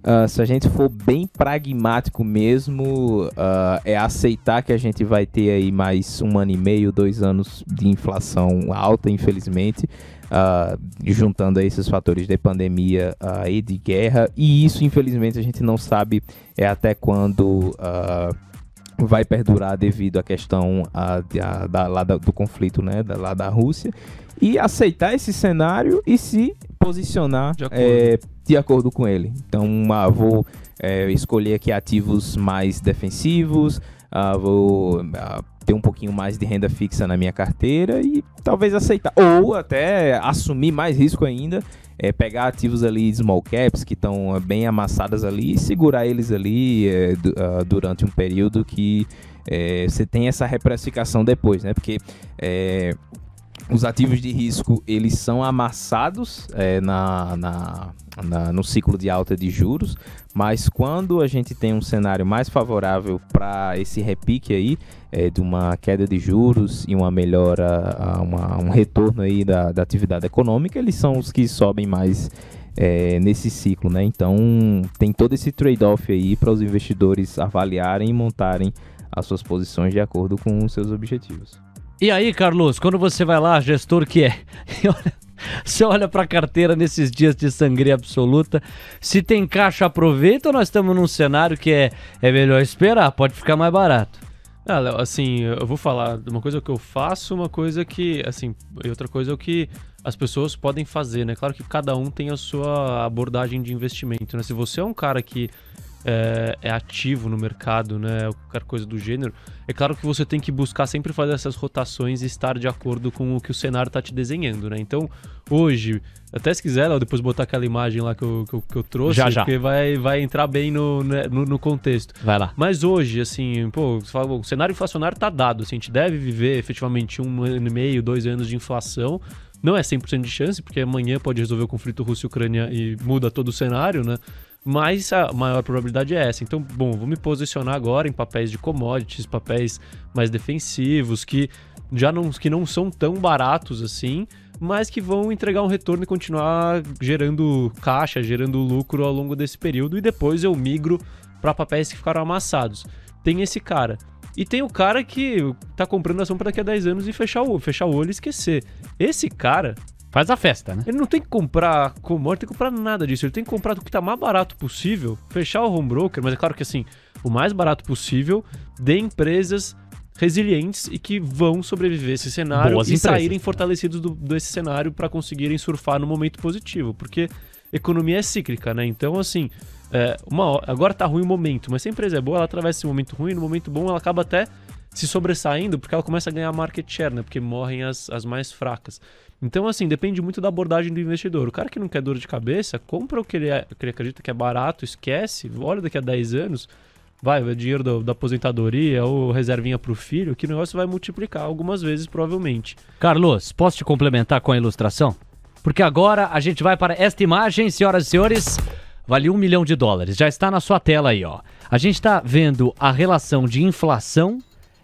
Uh, se a gente for bem pragmático mesmo, uh, é aceitar que a gente vai ter aí mais um ano e meio, dois anos de inflação alta, infelizmente, uh, juntando aí esses fatores de pandemia e de guerra. E isso, infelizmente, a gente não sabe é até quando vai perdurar devido à questão da, da, do conflito né, da, lá da Rússia. E aceitar esse cenário e se posicionar de acordo, de com ele. Então, ah, vou é, escolher aqui ativos mais defensivos, ah, vou ah, ter um pouquinho mais de renda fixa na minha carteira e talvez aceitar. Ou até assumir mais risco ainda, é, pegar ativos ali small caps que estão bem amassadas ali e segurar eles ali é, durante um período que é, você tem essa reprecificação depois, né? Porque é, os ativos de risco eles são amassados é, na, na, na, no ciclo de alta de juros, mas quando a gente tem um cenário mais favorável para esse repique aí é, de uma queda de juros e uma melhora, uma, um retorno aí da, da atividade econômica, eles são os que sobem mais é, nesse ciclo, né? Então tem todo esse trade-off aí para os investidores avaliarem e montarem as suas posições de acordo com os seus objetivos. E aí, Carlos, quando você vai lá, gestor que é, você olha para a carteira nesses dias de sangria absoluta, se tem caixa, aproveita ou nós estamos num cenário que é, é melhor esperar, pode ficar mais barato? Ah, Léo, assim, eu vou falar de uma coisa que eu faço, uma coisa que, assim, e outra coisa é o que as pessoas podem fazer, né? Claro que cada um tem a sua abordagem de investimento, né? Se você é um cara que é, é, ativo no mercado, né, qualquer coisa do gênero, é claro que você tem que buscar sempre fazer essas rotações e estar de acordo com o que o cenário está te desenhando, né? Então, hoje, até se quiser, Léo, depois botar aquela imagem lá que eu, que eu, que eu trouxe, já, já. porque vai, vai entrar bem no, né, no, no, contexto. Vai lá. Mas hoje, assim, pô, você fala, o cenário inflacionário está dado, assim, a gente deve viver efetivamente um ano e meio, dois anos de inflação, não é 100% de chance, porque amanhã pode resolver o conflito Rússia-Ucrânia e muda todo o cenário, né? Mas a maior probabilidade é essa. Então, bom, vou me posicionar agora em papéis de commodities, papéis mais defensivos, que já não, que não são tão baratos assim, mas que vão entregar um retorno e continuar gerando caixa, gerando lucro ao longo desse período, e depois eu migro para papéis que ficaram amassados. Tem esse cara. E tem o cara que tá comprando ação para daqui a 10 anos e fechar o, fechar o olho e esquecer. Esse cara, Faz a festa, né? Ele não tem que comprar commodity, tem que comprar nada disso. Ele tem que comprar o que tá mais barato possível, fechar o home broker, mas é claro que assim, o mais barato possível de empresas resilientes e que vão sobreviver esse cenário Boas e empresas. saírem fortalecidos do, desse cenário para conseguirem surfar no momento positivo, porque economia é cíclica, né? Então, assim, é, uma, agora tá ruim o momento, mas se a empresa é boa, ela atravessa esse momento ruim, no momento bom ela acaba até se sobressaindo porque ela começa a ganhar market share, né? Porque morrem as, as mais fracas. Então, assim, depende muito da abordagem do investidor. O cara que não quer dor de cabeça, compra o que ele, é, o que ele acredita que é barato, esquece, olha daqui a 10 anos, vai, vai dinheiro do, da aposentadoria ou reservinha para o filho, que o negócio vai multiplicar algumas vezes, provavelmente. Carlos, posso te complementar com a ilustração? porque agora a gente vai para esta imagem, senhoras e senhores, vale um milhão de dólares. Já está na sua tela aí, ó. A gente está vendo a relação de inflação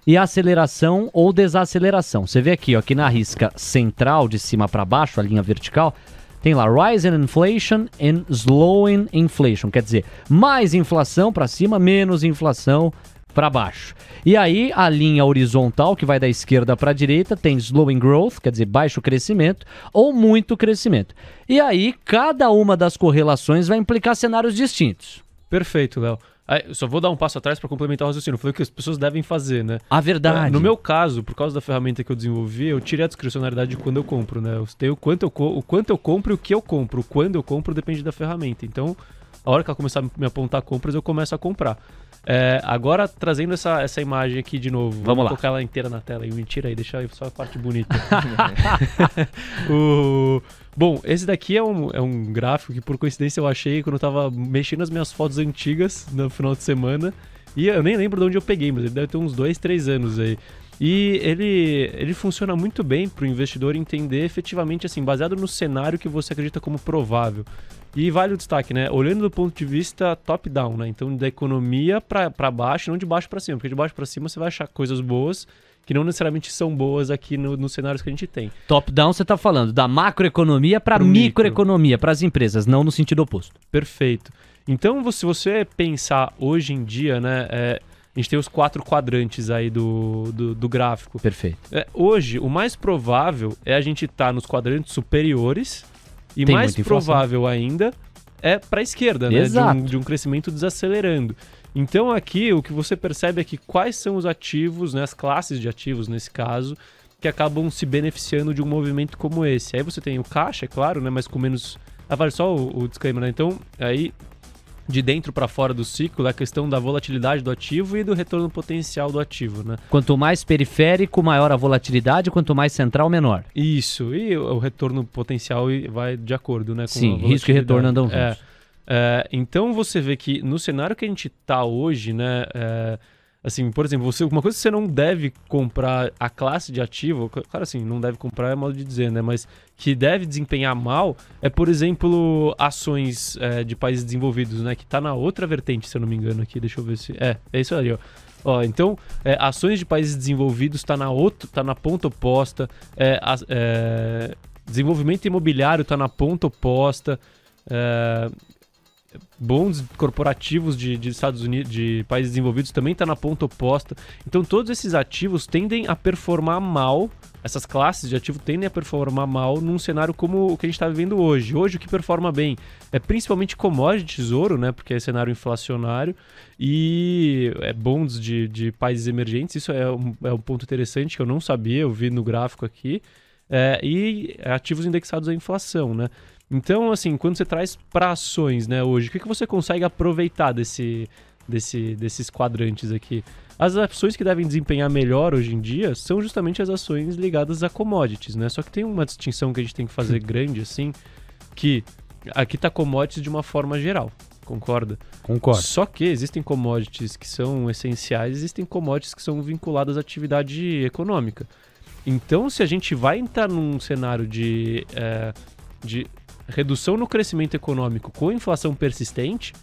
e aceleração ou desaceleração. Você vê aqui, ó, aqui na risca central, de cima para baixo, a linha vertical, tem lá rising inflation and slowing inflation, quer dizer, mais inflação para cima, menos inflação para baixo. E aí a linha horizontal que vai da esquerda para a direita tem slowing growth, quer dizer, baixo crescimento ou muito crescimento. E aí cada uma das correlações vai implicar cenários distintos. Perfeito, Léo. Aí, só vou dar um passo atrás para complementar o raciocínio. Foi o que as pessoas devem fazer, né? A verdade. É, no meu caso, por causa da ferramenta que eu desenvolvi, eu tirei a discricionalidade de quando eu compro, né? Eu tenho o quanto eu, o quanto eu compro e o que eu compro. O quando eu compro depende da ferramenta. Então, a hora que ela começar a me apontar compras, eu começo a comprar. É, agora, trazendo essa, essa imagem aqui de novo. Vamos lá. colocar ela inteira na tela. Mentira aí, deixa só a parte bonita. o... Bom, esse daqui é um, é um gráfico que por coincidência eu achei quando eu tava mexendo nas minhas fotos antigas no final de semana. E eu nem lembro de onde eu peguei, mas ele deve ter uns dois, três anos aí. E ele, ele funciona muito bem para o investidor entender efetivamente, assim, baseado no cenário que você acredita como provável. E vale o destaque, né? Olhando do ponto de vista top-down, né? Então, da economia para baixo, não de baixo para cima, porque de baixo para cima você vai achar coisas boas que não necessariamente são boas aqui no, nos cenários que a gente tem. Top-down você está falando da macroeconomia para microeconomia, para as empresas, não no sentido oposto. Perfeito. Então, se você pensar hoje em dia, né, é, a gente tem os quatro quadrantes aí do, do, do gráfico. Perfeito. É, hoje, o mais provável é a gente estar tá nos quadrantes superiores e Tem mais provável ainda é para a esquerda, né, de um, de um crescimento desacelerando. Então aqui o que você percebe é que quais são os ativos, né, as classes de ativos nesse caso, que acabam se beneficiando de um movimento como esse. Aí você tem o caixa, é claro, né, mas com menos. Ah, vale só o, o disclaimer, né? Então, aí de dentro para fora do ciclo é a questão da volatilidade do ativo e do retorno potencial do ativo, né? Quanto mais periférico, maior a volatilidade, quanto mais central, menor. Isso, e o retorno potencial vai de acordo, né? Com Sim, risco e retorno andam juntos. É, é, então você vê que no cenário que a gente tá hoje, né? é, assim, por exemplo, você, uma coisa que você não deve comprar a classe de ativo, claro assim, não deve comprar é modo de dizer, né? Mas que deve desempenhar mal é, por exemplo, ações é, de países desenvolvidos, né? Que tá na outra vertente, se eu não me engano aqui, deixa eu ver se... É, é isso ali, ó. Ó, então, é, ações de países desenvolvidos está na outra, tá na ponta oposta. É, é, desenvolvimento imobiliário está na ponta oposta. Bons corporativos de, de Estados Unidos, de países desenvolvidos também está na ponta oposta. Então, todos esses ativos tendem a performar mal. Essas classes de ativo tendem a performar mal num cenário como o que a gente está vivendo hoje. Hoje, o que performa bem é principalmente commodity tesouro, né? Porque é cenário inflacionário e é bonds de, de países emergentes. Isso é um, é um ponto interessante que eu não sabia, eu vi no gráfico aqui. É, e ativos indexados à inflação, né? Então, assim, quando você traz para ações, né, hoje, o que, que você consegue aproveitar desse, desse, desses quadrantes aqui? As ações que devem desempenhar melhor hoje em dia são justamente as ações ligadas a commodities, né? Só que tem uma distinção que a gente tem que fazer grande, assim, que aqui tá commodities de uma forma geral, concorda? Concordo. Só que existem commodities que são essenciais, existem commodities que são vinculadas à atividade econômica. Então, se a gente vai entrar num cenário de, eh, de redução no crescimento econômico com inflação persistente,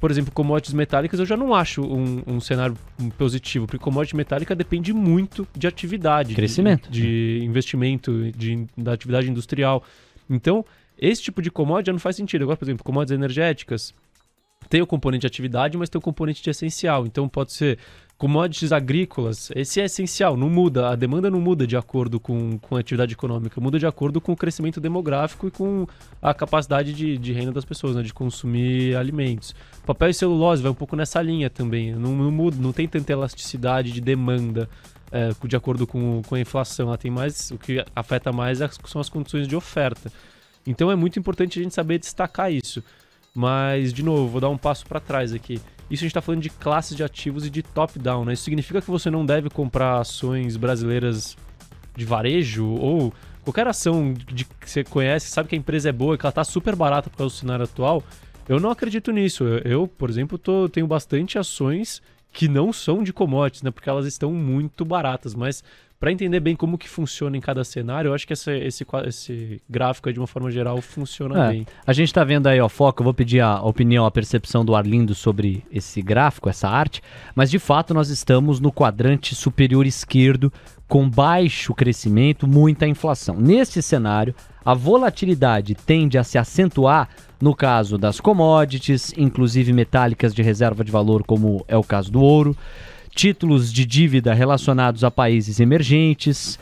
por exemplo, commodities metálicas, eu já não acho um, um cenário positivo, porque commodity metálica depende muito de atividade, de- Crescimento. de, investimento, de, da atividade industrial. Então, esse tipo de commodity já não faz sentido. Agora, por exemplo, commodities energéticas, tem o componente de atividade, mas tem o componente de essencial. Então pode ser commodities agrícolas, esse é essencial, não muda, a demanda não muda de acordo com, com a atividade econômica, muda de acordo com o crescimento demográfico e com a capacidade de, de renda das pessoas, né, de consumir alimentos. Papel e celulose vai um pouco nessa linha também, não, não muda, não tem tanta elasticidade de demanda é, de acordo com, com a inflação, ela tem mais, o que afeta mais é- são as condições de oferta. Então é muito importante a gente saber destacar isso. Mas, de novo, vou dar um passo para trás aqui. Isso a gente está falando de classes de ativos e de top-down, né? Isso significa que você não deve comprar ações brasileiras de varejo ou qualquer ação de, que você conhece, sabe que a empresa é boa e que ela está super barata por causa do cenário atual. Eu não acredito nisso. Eu, eu, por exemplo, tô, tenho bastante ações que não são de commodities, né? Porque elas estão muito baratas. Mas para entender bem como que funciona em cada cenário, eu acho que esse, esse, esse gráfico aí, de uma forma geral, funciona É, bem. A gente tá vendo aí, ó, foco, eu vou pedir a opinião, a percepção do Arlindo sobre esse gráfico, essa arte, mas de fato nós estamos no quadrante superior esquerdo, com baixo crescimento, muita inflação. Neste cenário, a volatilidade tende a se acentuar no caso das commodities, inclusive metálicas de reserva de valor, como é o caso do ouro, títulos de dívida relacionados a países emergentes,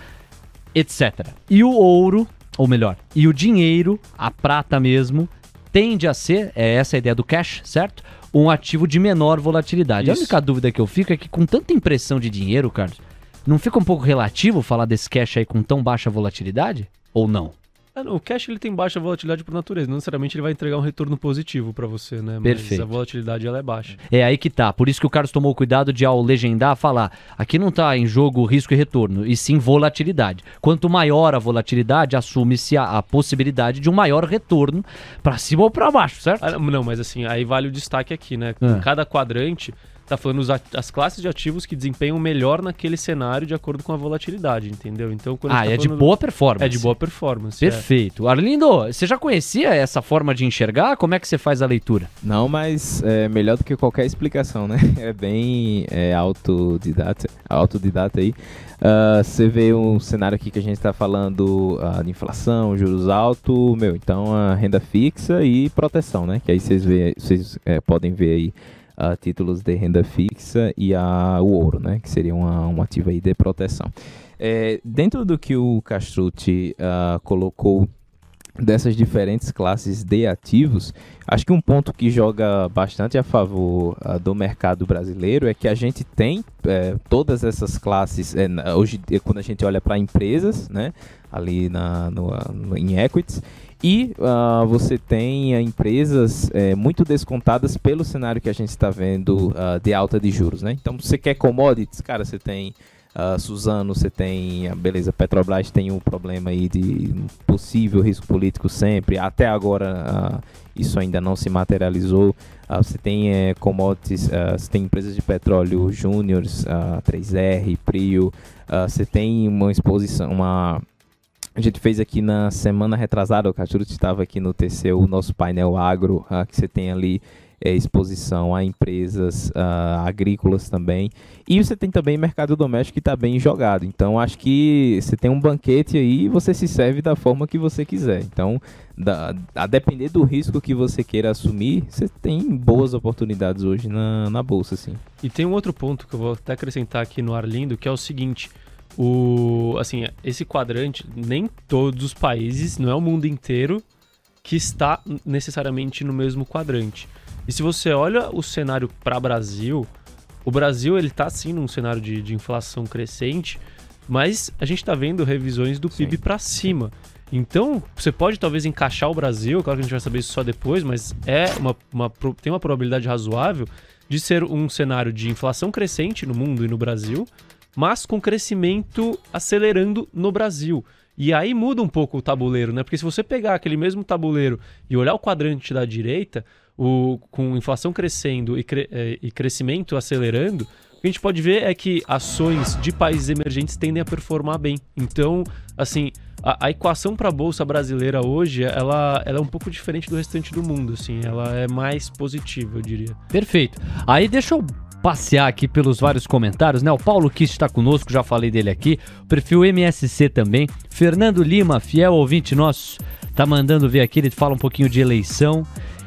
etc. E o ouro, ou melhor, e o dinheiro, a prata mesmo, tende a ser, é essa a ideia do cash, certo? Um ativo de menor volatilidade. A Isso. única dúvida que eu fico é que com tanta impressão de dinheiro, Carlos, não fica um pouco relativo falar desse cash aí com tão baixa volatilidade? Ou não? Ah, não, o cash ele tem baixa volatilidade por natureza, não necessariamente ele vai entregar um retorno positivo para você, né? Mas Perfeito. a volatilidade ela é baixa. É aí que tá. Por isso que o Carlos tomou cuidado de, ao legendar, falar: aqui não tá em jogo risco e retorno, e sim volatilidade. Quanto maior a volatilidade, assume-se a, a possibilidade de um maior retorno para cima ou para baixo, certo? Ah, não, mas assim, aí vale o destaque aqui, né? Ah. Em cada quadrante, tá falando os as classes de ativos que desempenham melhor naquele cenário de acordo com a volatilidade, entendeu? Então, quando Ah, tá é de boa performance. É de boa performance. é. Perfeito. Arlindo, você já conhecia essa forma de enxergar? Como é que você faz a leitura? Não, mas é melhor do que qualquer explicação, né? É bem é, autodidata, autodidata aí. Ah, Você vê um cenário aqui que a gente está falando ah, de inflação, juros altos, meu, então a renda fixa e proteção, né? Que aí vocês, vê, vocês é, podem ver aí ah, títulos de renda fixa e a, o ouro, né? Que seria uma, um ativo aí de proteção. É, dentro do que o Castrucci ah, colocou dessas diferentes classes de ativos, acho que um ponto que joga bastante a favor ah, do mercado brasileiro é que a gente tem eh, todas essas classes, na- hoje eh, quando a gente olha para empresas, né, ali na, no, ah, no- em equities, e ah, você tem empresas muito descontadas pelo cenário que a gente está vendo de alta de juros. Né? Então, você quer commodities, cara, você tem ah, Suzano, você tem, beleza, Petrobras tem um problema aí de possível risco político sempre, até agora ah, isso ainda não se materializou. Ah, você tem eh, commodities, você tem empresas de petróleo júniores, ah, 3R, Prio, você tem uma exposição, uma... A gente fez aqui na semana retrasada, o Cachuru estava aqui no TC, o nosso painel agro, que você tem ali eh, exposição a empresas ah, agrícolas também. E você tem também mercado doméstico que está bem jogado. Então, acho que você tem um banquete aí e você se serve da forma que você quiser. Então, da- a depender do risco que você queira assumir, você tem boas oportunidades hoje na, na bolsa, assim. E tem um outro ponto que eu vou até acrescentar aqui no Arlindo, que é o seguinte: o assim, esse quadrante, nem todos os países, não é o mundo inteiro que está necessariamente no mesmo quadrante. E se você olha o cenário para Brasil, o Brasil ele tá sim num cenário de, de inflação crescente, mas a gente está vendo revisões do PIB para cima. Então, você pode talvez encaixar o Brasil, claro que a gente vai saber isso só depois, mas é uma, uma tem uma probabilidade razoável de ser um cenário de inflação crescente no mundo e no Brasil, mas com crescimento acelerando no Brasil. E aí muda um pouco o tabuleiro, né? Porque se você pegar aquele mesmo tabuleiro e olhar o quadrante da direita, o, com inflação crescendo e, cre- eh, e crescimento acelerando, o que a gente pode ver é que ações de países emergentes tendem a performar bem. Então, assim, a, a equação para a bolsa brasileira hoje, ela, ela é um pouco diferente do restante do mundo, assim, ela é mais positiva, eu diria. Perfeito. Aí deixa eu passear aqui pelos vários comentários, né? O Paulo Kiss está conosco, já falei dele aqui. O perfil MSC também. Fernando Lima, fiel ouvinte nosso, tá mandando ver aqui, ele fala um pouquinho de eleição.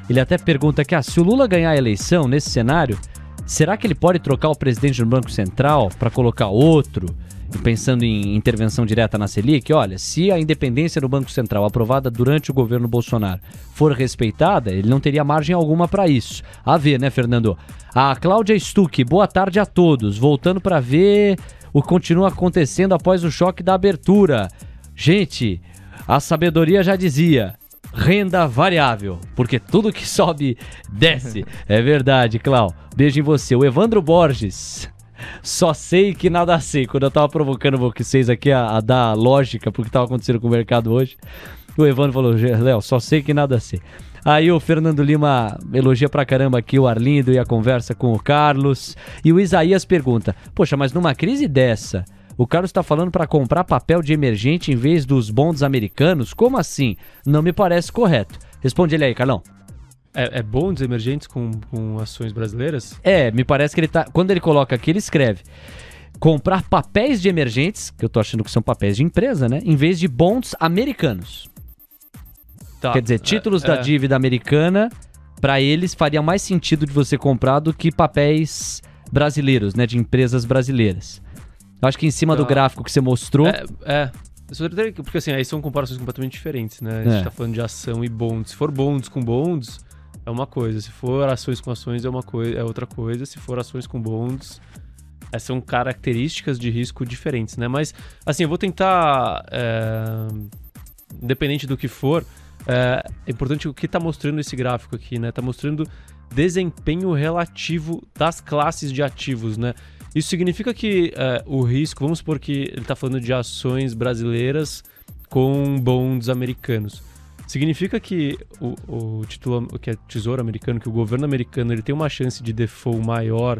Ele até pergunta aqui, ah, se o Lula ganhar a eleição nesse cenário, será que ele pode trocar o presidente do Banco Central para colocar outro? Pensando em intervenção direta na Selic, olha, se a independência do Banco Central aprovada durante o governo Bolsonaro for respeitada, ele não teria margem alguma para isso. A ver, né, Fernando? A Cláudia Stuck, boa tarde a todos. Voltando para ver o que continua acontecendo após o choque da abertura. Gente, a sabedoria já dizia: renda variável, porque tudo que sobe desce. É verdade, Clau. Beijo em você. O Evandro Borges. Só sei que nada sei. Quando eu tava provocando vocês aqui a, a dar lógica pro que tava acontecendo com o mercado hoje, o Evandro falou: Léo, só sei que nada sei. Aí o Fernando Lima elogia pra caramba aqui o Arlindo e a conversa com o Carlos. E o Isaías pergunta: Poxa, mas numa crise dessa, O Carlos está falando para comprar papel de emergente em vez dos bonds americanos? Como assim? Não me parece correto. Responde ele aí, Carlão. É, é bonds emergentes com, com ações brasileiras? É, me parece que ele tá. Quando ele coloca aqui, ele escreve. Comprar papéis de emergentes, que eu tô achando que são papéis de empresa, né? Em vez de bonds americanos. Tá. Quer dizer, títulos é, da é. dívida americana, para eles faria mais sentido de você comprar do que papéis brasileiros, né? De empresas brasileiras. Eu acho que em cima do Tá. gráfico que você mostrou. É, é. Porque assim, aí são comparações completamente diferentes, né? A gente É. tá falando de ação e bonds. Se for bonds com bonds, é uma coisa. Se for ações com ações, é uma coisa, é outra coisa. Se for ações com bonds, é, são características de risco diferentes, né? Mas, assim, eu vou tentar. é, independente do que for, é, é importante o que tá mostrando esse gráfico aqui, né? Tá mostrando desempenho relativo das classes de ativos, né? Isso significa que é, o risco, vamos supor que ele está falando de ações brasileiras com bonds americanos. Significa que o, o título, que é tesouro americano, que o governo americano ele tem uma chance de default maior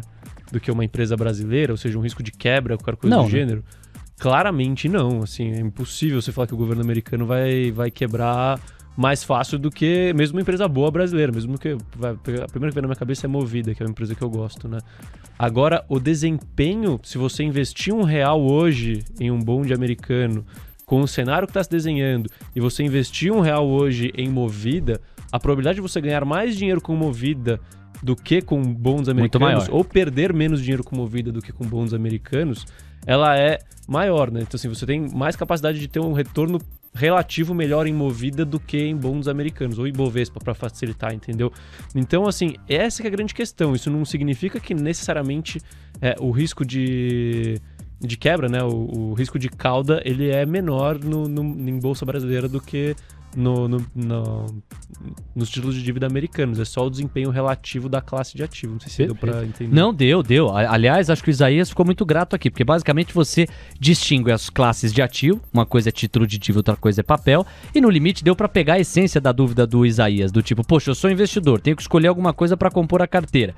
do que uma empresa brasileira, ou seja, um risco de quebra, qualquer coisa Não, do né? gênero? Claramente não. Assim, é impossível você falar que o governo americano vai, vai quebrar mais fácil do que mesmo uma empresa boa brasileira. Mesmo que vai, a primeira que vem na minha cabeça é Movida, que é uma empresa que eu gosto, né? Agora, o desempenho, se você investir um real hoje em um bonde americano, com o cenário que está se desenhando, e você investir um real hoje em Movida, a probabilidade de você ganhar mais dinheiro com Movida do que com Muito americanos, ou perder menos dinheiro com Movida do que com bonds americanos, ela é maior, né? Então, assim, você tem mais capacidade de ter um retorno relativo melhor em Movida do que em bonds americanos, ou em Bovespa, para facilitar, entendeu? Então, assim, essa é a grande questão. Isso não significa que necessariamente é, o risco de, de quebra, né? O, o risco de cauda, ele é menor no, no- em bolsa brasileira do que no, no- no- nos títulos de dívida americanos. É só o desempenho relativo da classe de ativo. Não sei se deu para entender. Não, deu, deu. Aliás, acho que o Isaías ficou muito grato aqui, porque basicamente você distingue as classes de ativo, uma coisa é título de dívida, outra coisa é papel, e no limite deu pra pegar a essência da dúvida do Isaías, do tipo, poxa, eu sou investidor, tenho que escolher alguma coisa pra compor a carteira.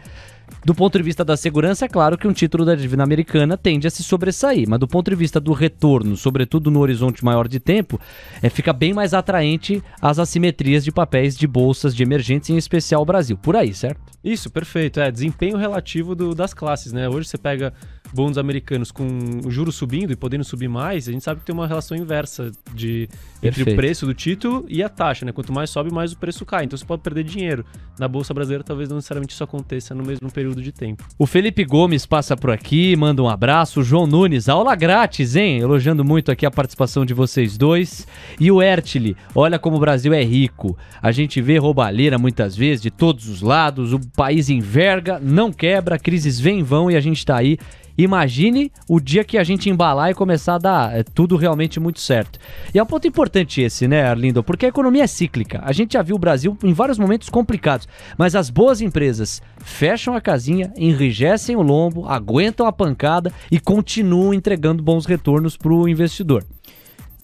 Do ponto de vista da segurança, é claro que um título da dívida americana tende a se sobressair, mas do ponto de vista do retorno, sobretudo no horizonte maior de tempo, é, fica bem mais atraente as assimetrias de papéis de bolsas de emergentes, em especial o Brasil. Por aí, certo? Isso, perfeito. É, desempenho relativo do- das classes, né? Hoje você pega bonds americanos com o juro subindo e podendo subir mais, a gente sabe que tem uma relação inversa de, entre Perfeito. o preço do título e a taxa, né? Quanto mais sobe, mais o preço cai. Então você pode perder dinheiro. Na Bolsa Brasileira, talvez não necessariamente isso aconteça no mesmo período de tempo. O Felipe Gomes passa por aqui, manda um abraço. João Nunes, aula grátis, hein? Elogiando muito aqui a participação de vocês dois. E o Ertli, olha como o Brasil é rico. A gente vê roubalheira muitas vezes, de todos os lados. O país enverga, não quebra, crises vêm e vão e a gente tá aí. Imagine o dia que a gente embalar e começar a dar é, tudo realmente muito certo. E é um ponto importante esse, né, Arlindo? Porque a economia é cíclica. A gente já viu o Brasil em vários momentos complicados, mas as boas empresas fecham a casinha, enrijecem o lombo, aguentam a pancada e continuam entregando bons retornos para o investidor.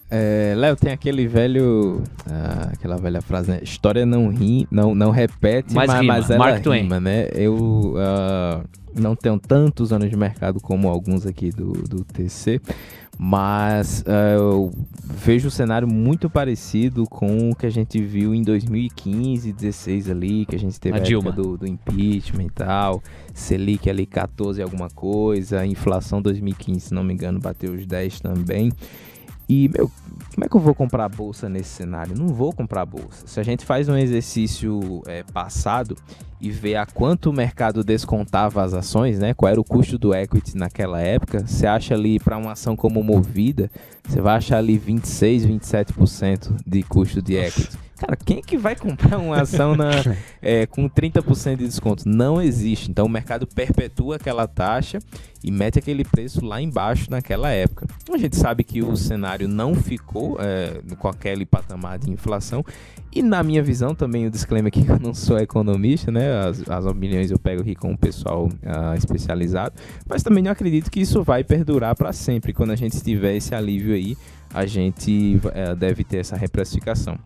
É, Léo, tem aquele velho. ah, aquela velha frase, né? História não ri, não, não repete, Mas mas, rima. mas ela Mark Twain. rima, né? Eu ah, não tenho tantos anos de mercado como alguns aqui do, do TC, mas ah, eu vejo o cenário muito parecido com o que a gente viu em 2015, 16 ali, que a gente teve A a, Dilma. do, do impeachment e tal, Selic ali 14 alguma coisa, inflação 2015, se não me engano, bateu os 10 também. E, meu, como é que eu vou comprar bolsa nesse cenário? Não vou comprar bolsa. Se a gente faz um exercício é, passado e vê a quanto o mercado descontava as ações, né? Qual era o custo do equity naquela época, você acha ali para uma ação como Movida, você vai achar ali 26, 27% de custo de equity. Cara, quem é que vai comprar uma ação na, é, com 30% de desconto? Não existe. Então o mercado perpetua aquela taxa e mete aquele preço lá embaixo naquela época. A gente sabe que o cenário não ficou é, com aquele patamar de inflação. E na minha visão, também o disclaimer aqui que eu não sou economista, né? As, as opiniões eu pego aqui com o pessoal ah, especializado. Mas também não acredito que isso vai perdurar para sempre. Quando a gente tiver esse alívio aí, a gente eh, deve ter essa reprecificação.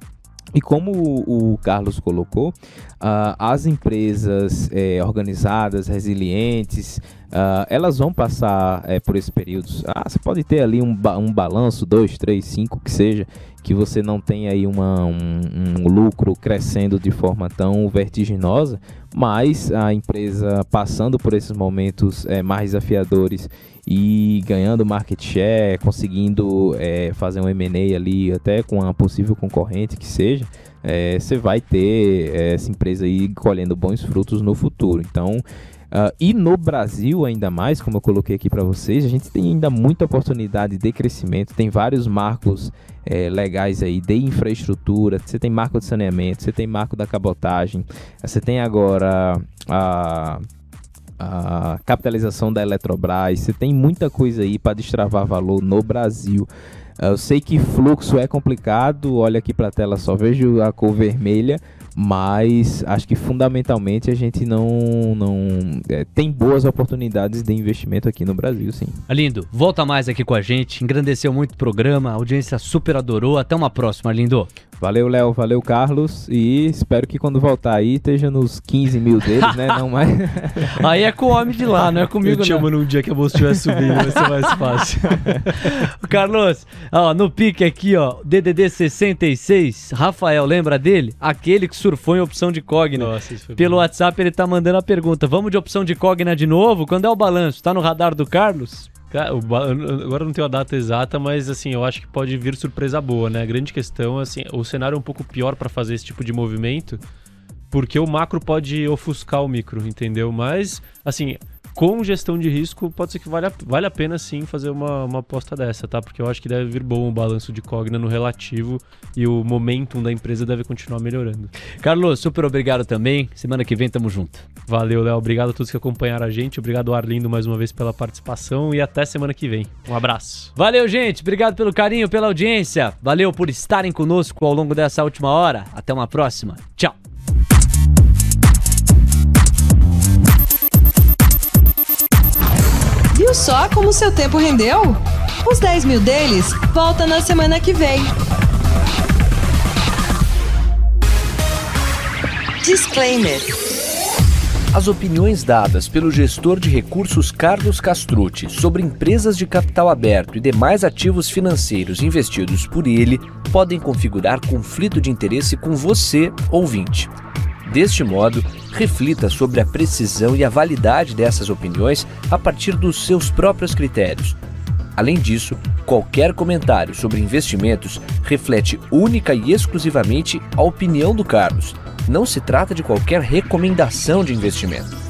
E como o, Carlos colocou, ah, as empresas eh, organizadas, resilientes, uh, elas vão passar é, por esses períodos. Ah, você pode ter ali um, ba um balanço, dois, três, cinco, que seja, que você não tem aí uma, um, um, lucro crescendo de forma tão vertiginosa, mas a empresa passando por esses momentos é, mais desafiadores e ganhando market share, conseguindo é, fazer um M&A ali até com uma possível concorrente que seja, é, você vai ter essa empresa aí colhendo bons frutos no futuro. Então, Uh, e no Brasil, ainda mais, como eu coloquei aqui para vocês, a gente tem ainda muita oportunidade de crescimento. Tem vários marcos é, legais aí de infraestrutura. Você tem marco de saneamento, você tem marco da cabotagem, você tem agora a, a capitalização da Eletrobras. Você tem muita coisa aí para destravar valor no Brasil. Eu sei que fluxo é complicado. Olha aqui para a tela, só vejo a cor vermelha mas acho que fundamentalmente a gente não, não é, tem boas oportunidades de investimento aqui no Brasil, sim. Lindo, volta mais aqui com a gente, engrandeceu muito o programa, a audiência super adorou. Até uma próxima, Lindo. Valeu, Léo, valeu, Carlos. E espero que quando voltar aí esteja nos 15 mil deles, né? Não mais. aí é com o homem de lá, não é comigo, Eu te não. chamo num dia que a bolsa estiver subindo, vai ser mais fácil. Carlos, ó, no pique aqui, ó, DDD 66, Rafael, lembra dele? Aquele que surfou em opção de Cogna. Nossa, isso foi Pelo bom. WhatsApp ele tá mandando a pergunta: vamos de opção de Cogna de novo? Quando é o balanço? Tá no radar do Carlos? Agora não tenho a data exata, mas assim, eu acho que pode vir surpresa boa, né? A grande questão, assim, o cenário é um pouco pior para fazer esse tipo de movimento, porque o macro pode ofuscar o micro, entendeu? Mas, assim, com gestão de risco, pode ser que vale a, vale a pena sim fazer uma, uma aposta dessa, tá? Porque eu acho que deve vir bom o balanço de Cogna no relativo e o momentum da empresa deve continuar melhorando. Carlos, super obrigado também. Semana que vem tamo junto. Valeu, Léo. Obrigado a todos que acompanharam a gente. Obrigado, Arlindo, mais uma vez pela participação e até semana que vem. Um abraço. Valeu, gente. Obrigado pelo carinho, pela audiência. Valeu por estarem conosco ao longo dessa última hora. Até uma próxima. Tchau. Viu só como seu tempo rendeu? Os 10 mil deles volta na semana que vem. Disclaimer. As opiniões dadas pelo gestor de recursos Carlos Castrucci sobre empresas de capital aberto e demais ativos financeiros investidos por ele podem configurar conflito de interesse com você, ouvinte. Deste modo, reflita sobre a precisão e a validade dessas opiniões a partir dos seus próprios critérios. Além disso, qualquer comentário sobre investimentos reflete única e exclusivamente a opinião do Carlos. Não se trata de qualquer recomendação de investimento.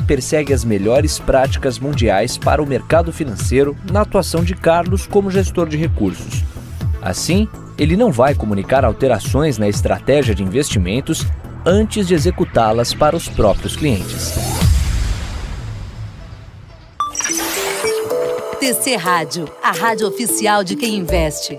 persegue as melhores práticas mundiais para o mercado financeiro na atuação de Carlos como gestor de recursos. Assim, ele não vai comunicar alterações na estratégia de investimentos antes de executá-las para os próprios clientes. TC Rádio, a rádio oficial de quem investe.